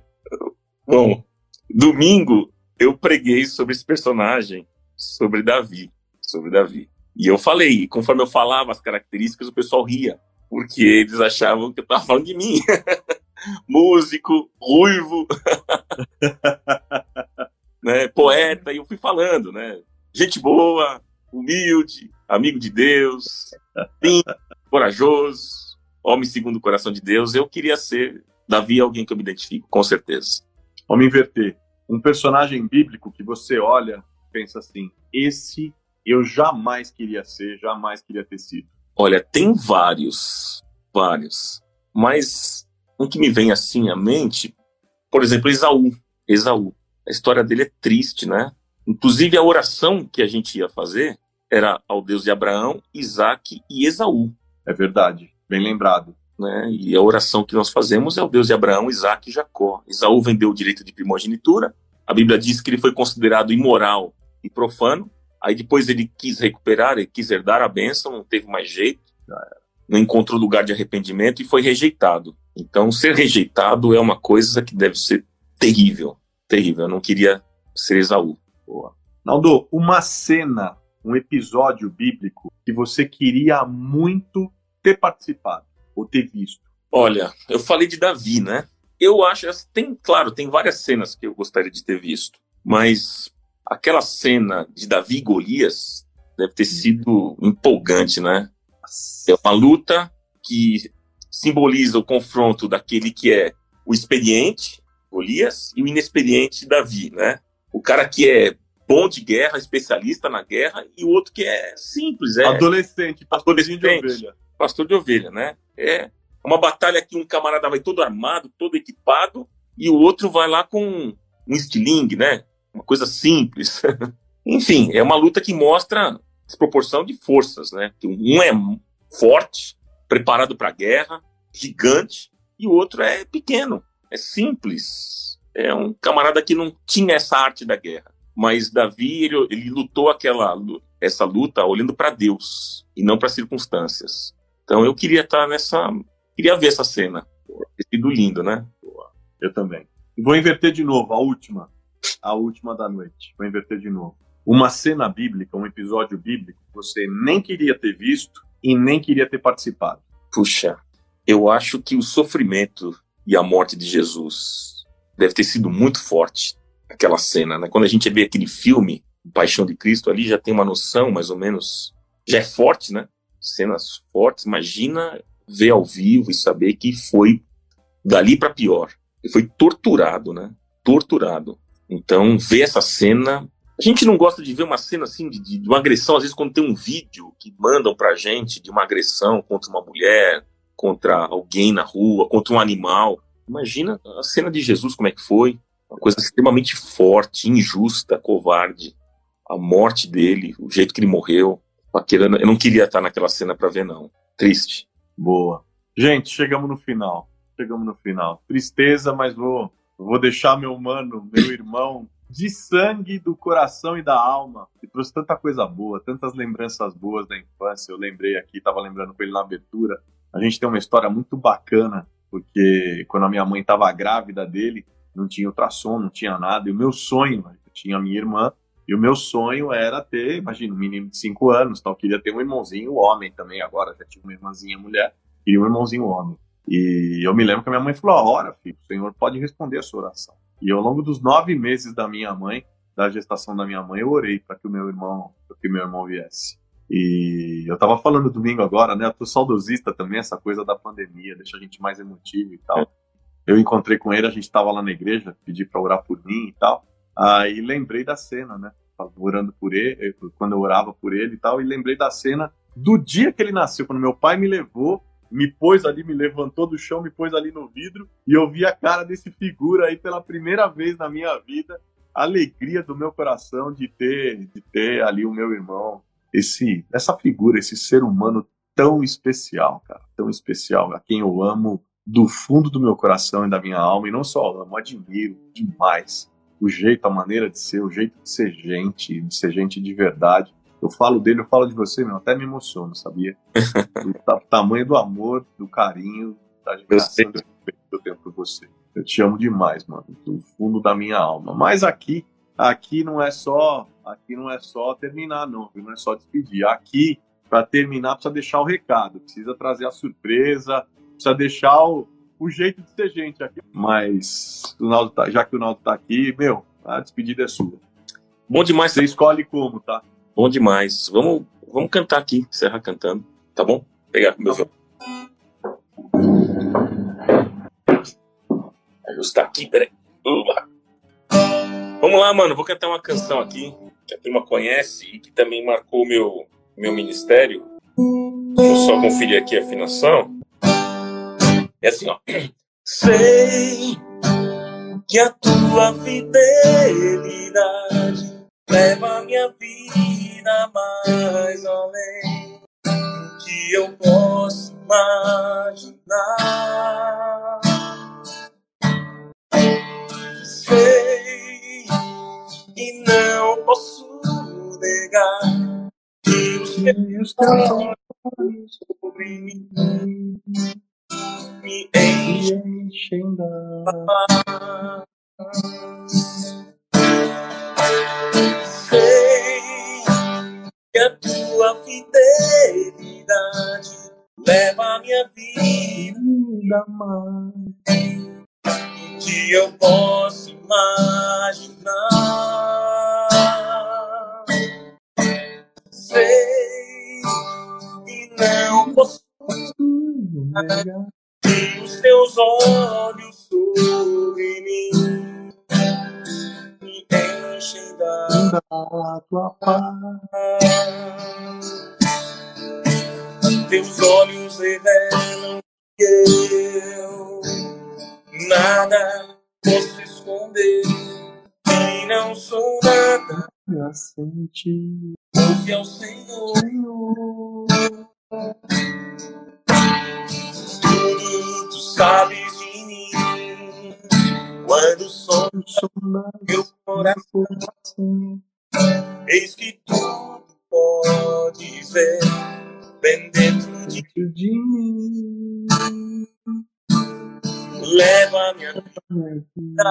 Bom, domingo eu preguei sobre esse personagem, sobre Davi, sobre Davi. E eu falei, conforme eu falava as características, o pessoal ria, porque eles achavam que eu tava falando de mim. [laughs] Músico, ruivo, [laughs] né, poeta, e eu fui falando, né? Gente boa, humilde, amigo de Deus, corajoso, homem segundo o coração de Deus. Eu queria ser Davi, alguém que eu me identifico, com certeza. Vamos inverter. Um personagem bíblico que você olha pensa assim: esse eu jamais queria ser, jamais queria ter sido? Olha, tem vários, vários. Mas um que me vem assim à mente, por exemplo, Esaú. Esaú. A história dele é triste, né? Inclusive a oração que a gente ia fazer era ao Deus de Abraão, Isaac e Esaú. É verdade, bem lembrado. Né? E a oração que nós fazemos é o Deus de Abraão, Isaac e Jacó. Esaú vendeu o direito de primogenitura. A Bíblia diz que ele foi considerado imoral e profano. Aí depois ele quis recuperar, ele quis herdar a bênção, não teve mais jeito. Não encontrou lugar de arrependimento e foi rejeitado. Então, ser rejeitado é uma coisa que deve ser terrível. Terrível. Eu não queria ser Esaú. Boa. Naldo, uma cena, um episódio bíblico que você queria muito ter participado ou ter visto? Olha, eu falei de Davi, né? Eu acho, tem, claro, tem várias cenas que eu gostaria de ter visto, mas aquela cena de Davi e Golias deve ter sido empolgante, né? É uma luta que simboliza o confronto daquele que é o experiente, Golias, e o inexperiente, Davi, né? O cara que é bom de guerra, especialista na guerra, e o outro que é simples, é adolescente, adolescente de ovelha. Pastor de ovelha, né? É uma batalha que um camarada vai todo armado, todo equipado, e o outro vai lá com um estilingue, né? Uma coisa simples. [laughs] Enfim, é uma luta que mostra desproporção de forças, né? Um é forte, preparado para a guerra, gigante, e o outro é pequeno, é simples. É um camarada que não tinha essa arte da guerra. Mas Davi, ele, ele lutou aquela essa luta olhando para Deus e não para circunstâncias. Então eu queria estar nessa, queria ver essa cena. Ter sido lindo, né? Eu também. Vou inverter de novo, a última, a última da noite. Vou inverter de novo. Uma cena bíblica, um episódio bíblico que você nem queria ter visto e nem queria ter participado? Puxa, eu acho que o sofrimento e a morte de Jesus deve ter sido muito forte, aquela cena, né? Quando a gente vê aquele filme, Paixão de Cristo, ali já tem uma noção, mais ou menos, já é forte, né? Cenas fortes. Imagina ver ao vivo e saber que foi dali para pior. Ele foi torturado, né? Torturado. Então, ver essa cena a gente não gosta de ver uma cena assim de, de, uma agressão, às vezes quando tem um vídeo que mandam pra gente de uma agressão contra uma mulher, contra alguém na rua, contra um animal. Imagina a cena de Jesus como é que foi, uma coisa extremamente forte, injusta, covarde. A morte dele, o jeito que ele morreu. Eu não queria estar naquela cena para ver não. Triste. Boa. Gente, chegamos no final. Chegamos no final. Tristeza, mas vou vou deixar meu mano, meu irmão de sangue do coração e da alma. E trouxe tanta coisa boa, tantas lembranças boas da infância. Eu lembrei aqui, estava lembrando com ele na abertura. A gente tem uma história muito bacana, porque quando a minha mãe estava grávida dele, não tinha ultrassom, não tinha nada. E o meu sonho, eu tinha a minha irmã, e o meu sonho era ter, imagina, um menino de 5 anos, então eu queria ter um irmãozinho homem também, agora já tinha uma irmãzinha mulher, queria um irmãozinho homem. E eu me lembro que a minha mãe falou: a hora, filho, o Senhor pode responder a sua oração. E ao longo dos nove meses da minha mãe, da gestação da minha mãe, eu orei para que o meu irmão, para que meu irmão viesse. E eu tava falando domingo agora, né? Eu tô saudosista também, essa coisa da pandemia, deixa a gente mais emotivo e tal. Eu encontrei com ele, a gente tava lá na igreja, pedi para orar por mim e tal. Aí lembrei da cena, né? Orando por ele, quando eu orava por ele e tal, e lembrei da cena do dia que ele nasceu, quando meu pai me levou me pôs ali, me levantou do chão, me pôs ali no vidro e eu vi a cara desse figura aí pela primeira vez na minha vida. A alegria do meu coração de ter, de ter ali o meu irmão, esse, essa figura, esse ser humano tão especial, cara, tão especial, a quem eu amo do fundo do meu coração e da minha alma, e não só amo, admiro demais o jeito, a maneira de ser, o jeito de ser gente, de ser gente de verdade. Eu falo dele, eu falo de você, meu, até me emociono, sabia? [laughs] o tamanho do amor, do carinho, da admiração que eu tenho por você. Eu te amo demais, mano, do fundo da minha alma. Mas aqui, aqui não é só, aqui não é só terminar, não, não é só despedir. Aqui, para terminar, precisa deixar o recado, precisa trazer a surpresa, precisa deixar o, o jeito de ser gente aqui. Mas tá, já que o Naldo tá aqui, meu, a despedida é sua. Bom demais. Você escolhe como, tá? Bom demais. Vamos, vamos cantar aqui, encerrar cantando, tá bom? Pegar meu violão. Ajustar aqui, peraí. Vamos lá, mano. Vou cantar uma canção aqui que a turma conhece e que também marcou meu, meu ministério. Deixa eu só conferir aqui a afinação. É assim, ó. Sei que a tua fidelidade leva minha vida mais além que eu posso imaginar. Posso negar que os teus olhos sobre mim me enchem da. Sei que a tua fidelidade leva a minha vida mais que eu posso imaginar. Sei e não posso negar os teus olhos sobre mim me enchem da tua paz. Teus olhos revelam que eu nada posso esconder e não sou nada a sentir. Ouve ao Senhor. Tudo tu sabes de mim. Quando sou meu coração, eis que tudo podes ver bem dentro de, de mim leva minha vida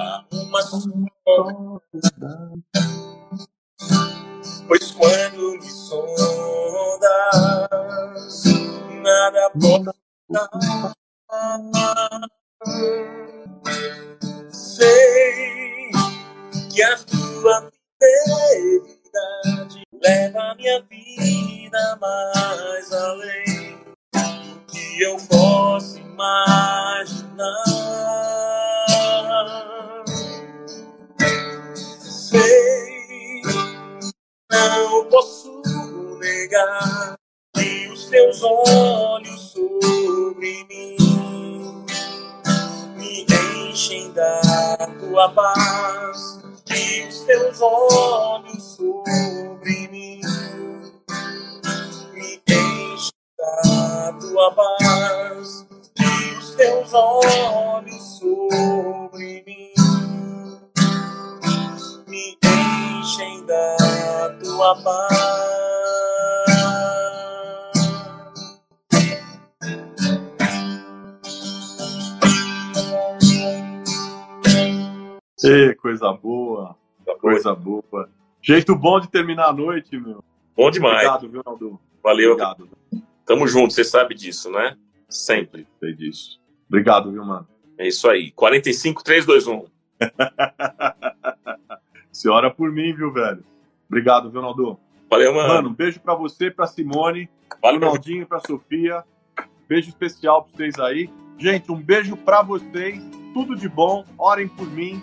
a uma só Pois quando me sondas, nada pode Sei que a tua fidelidade leva minha vida mais além que eu posso imaginar. Não posso negar que os teus olhos sobre mim me enchem da tua paz. Que os teus olhos sobre mim me enchem da tua paz e os teus olhos sobre mim enchem da tua paz. Ei, coisa boa, coisa boa. Jeito bom de terminar a noite, meu. Bom demais. Obrigado, viu, Naldo? Valeu. Obrigado. Tamo junto, você sabe disso, né? Sempre. Sei disso. Obrigado, viu, mano? É isso aí. 45, 3, 2, 1. Você ora por mim, viu, velho? Obrigado, viu, Naldo? Valeu, mano. Mano, um beijo pra você, pra Simone, Valeu, pro Naldinho e pra Sofia. Beijo especial pra vocês aí. Gente, um beijo pra vocês. Tudo de bom. Orem por mim.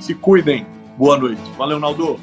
Se cuidem. Boa noite. Valeu, Naldo.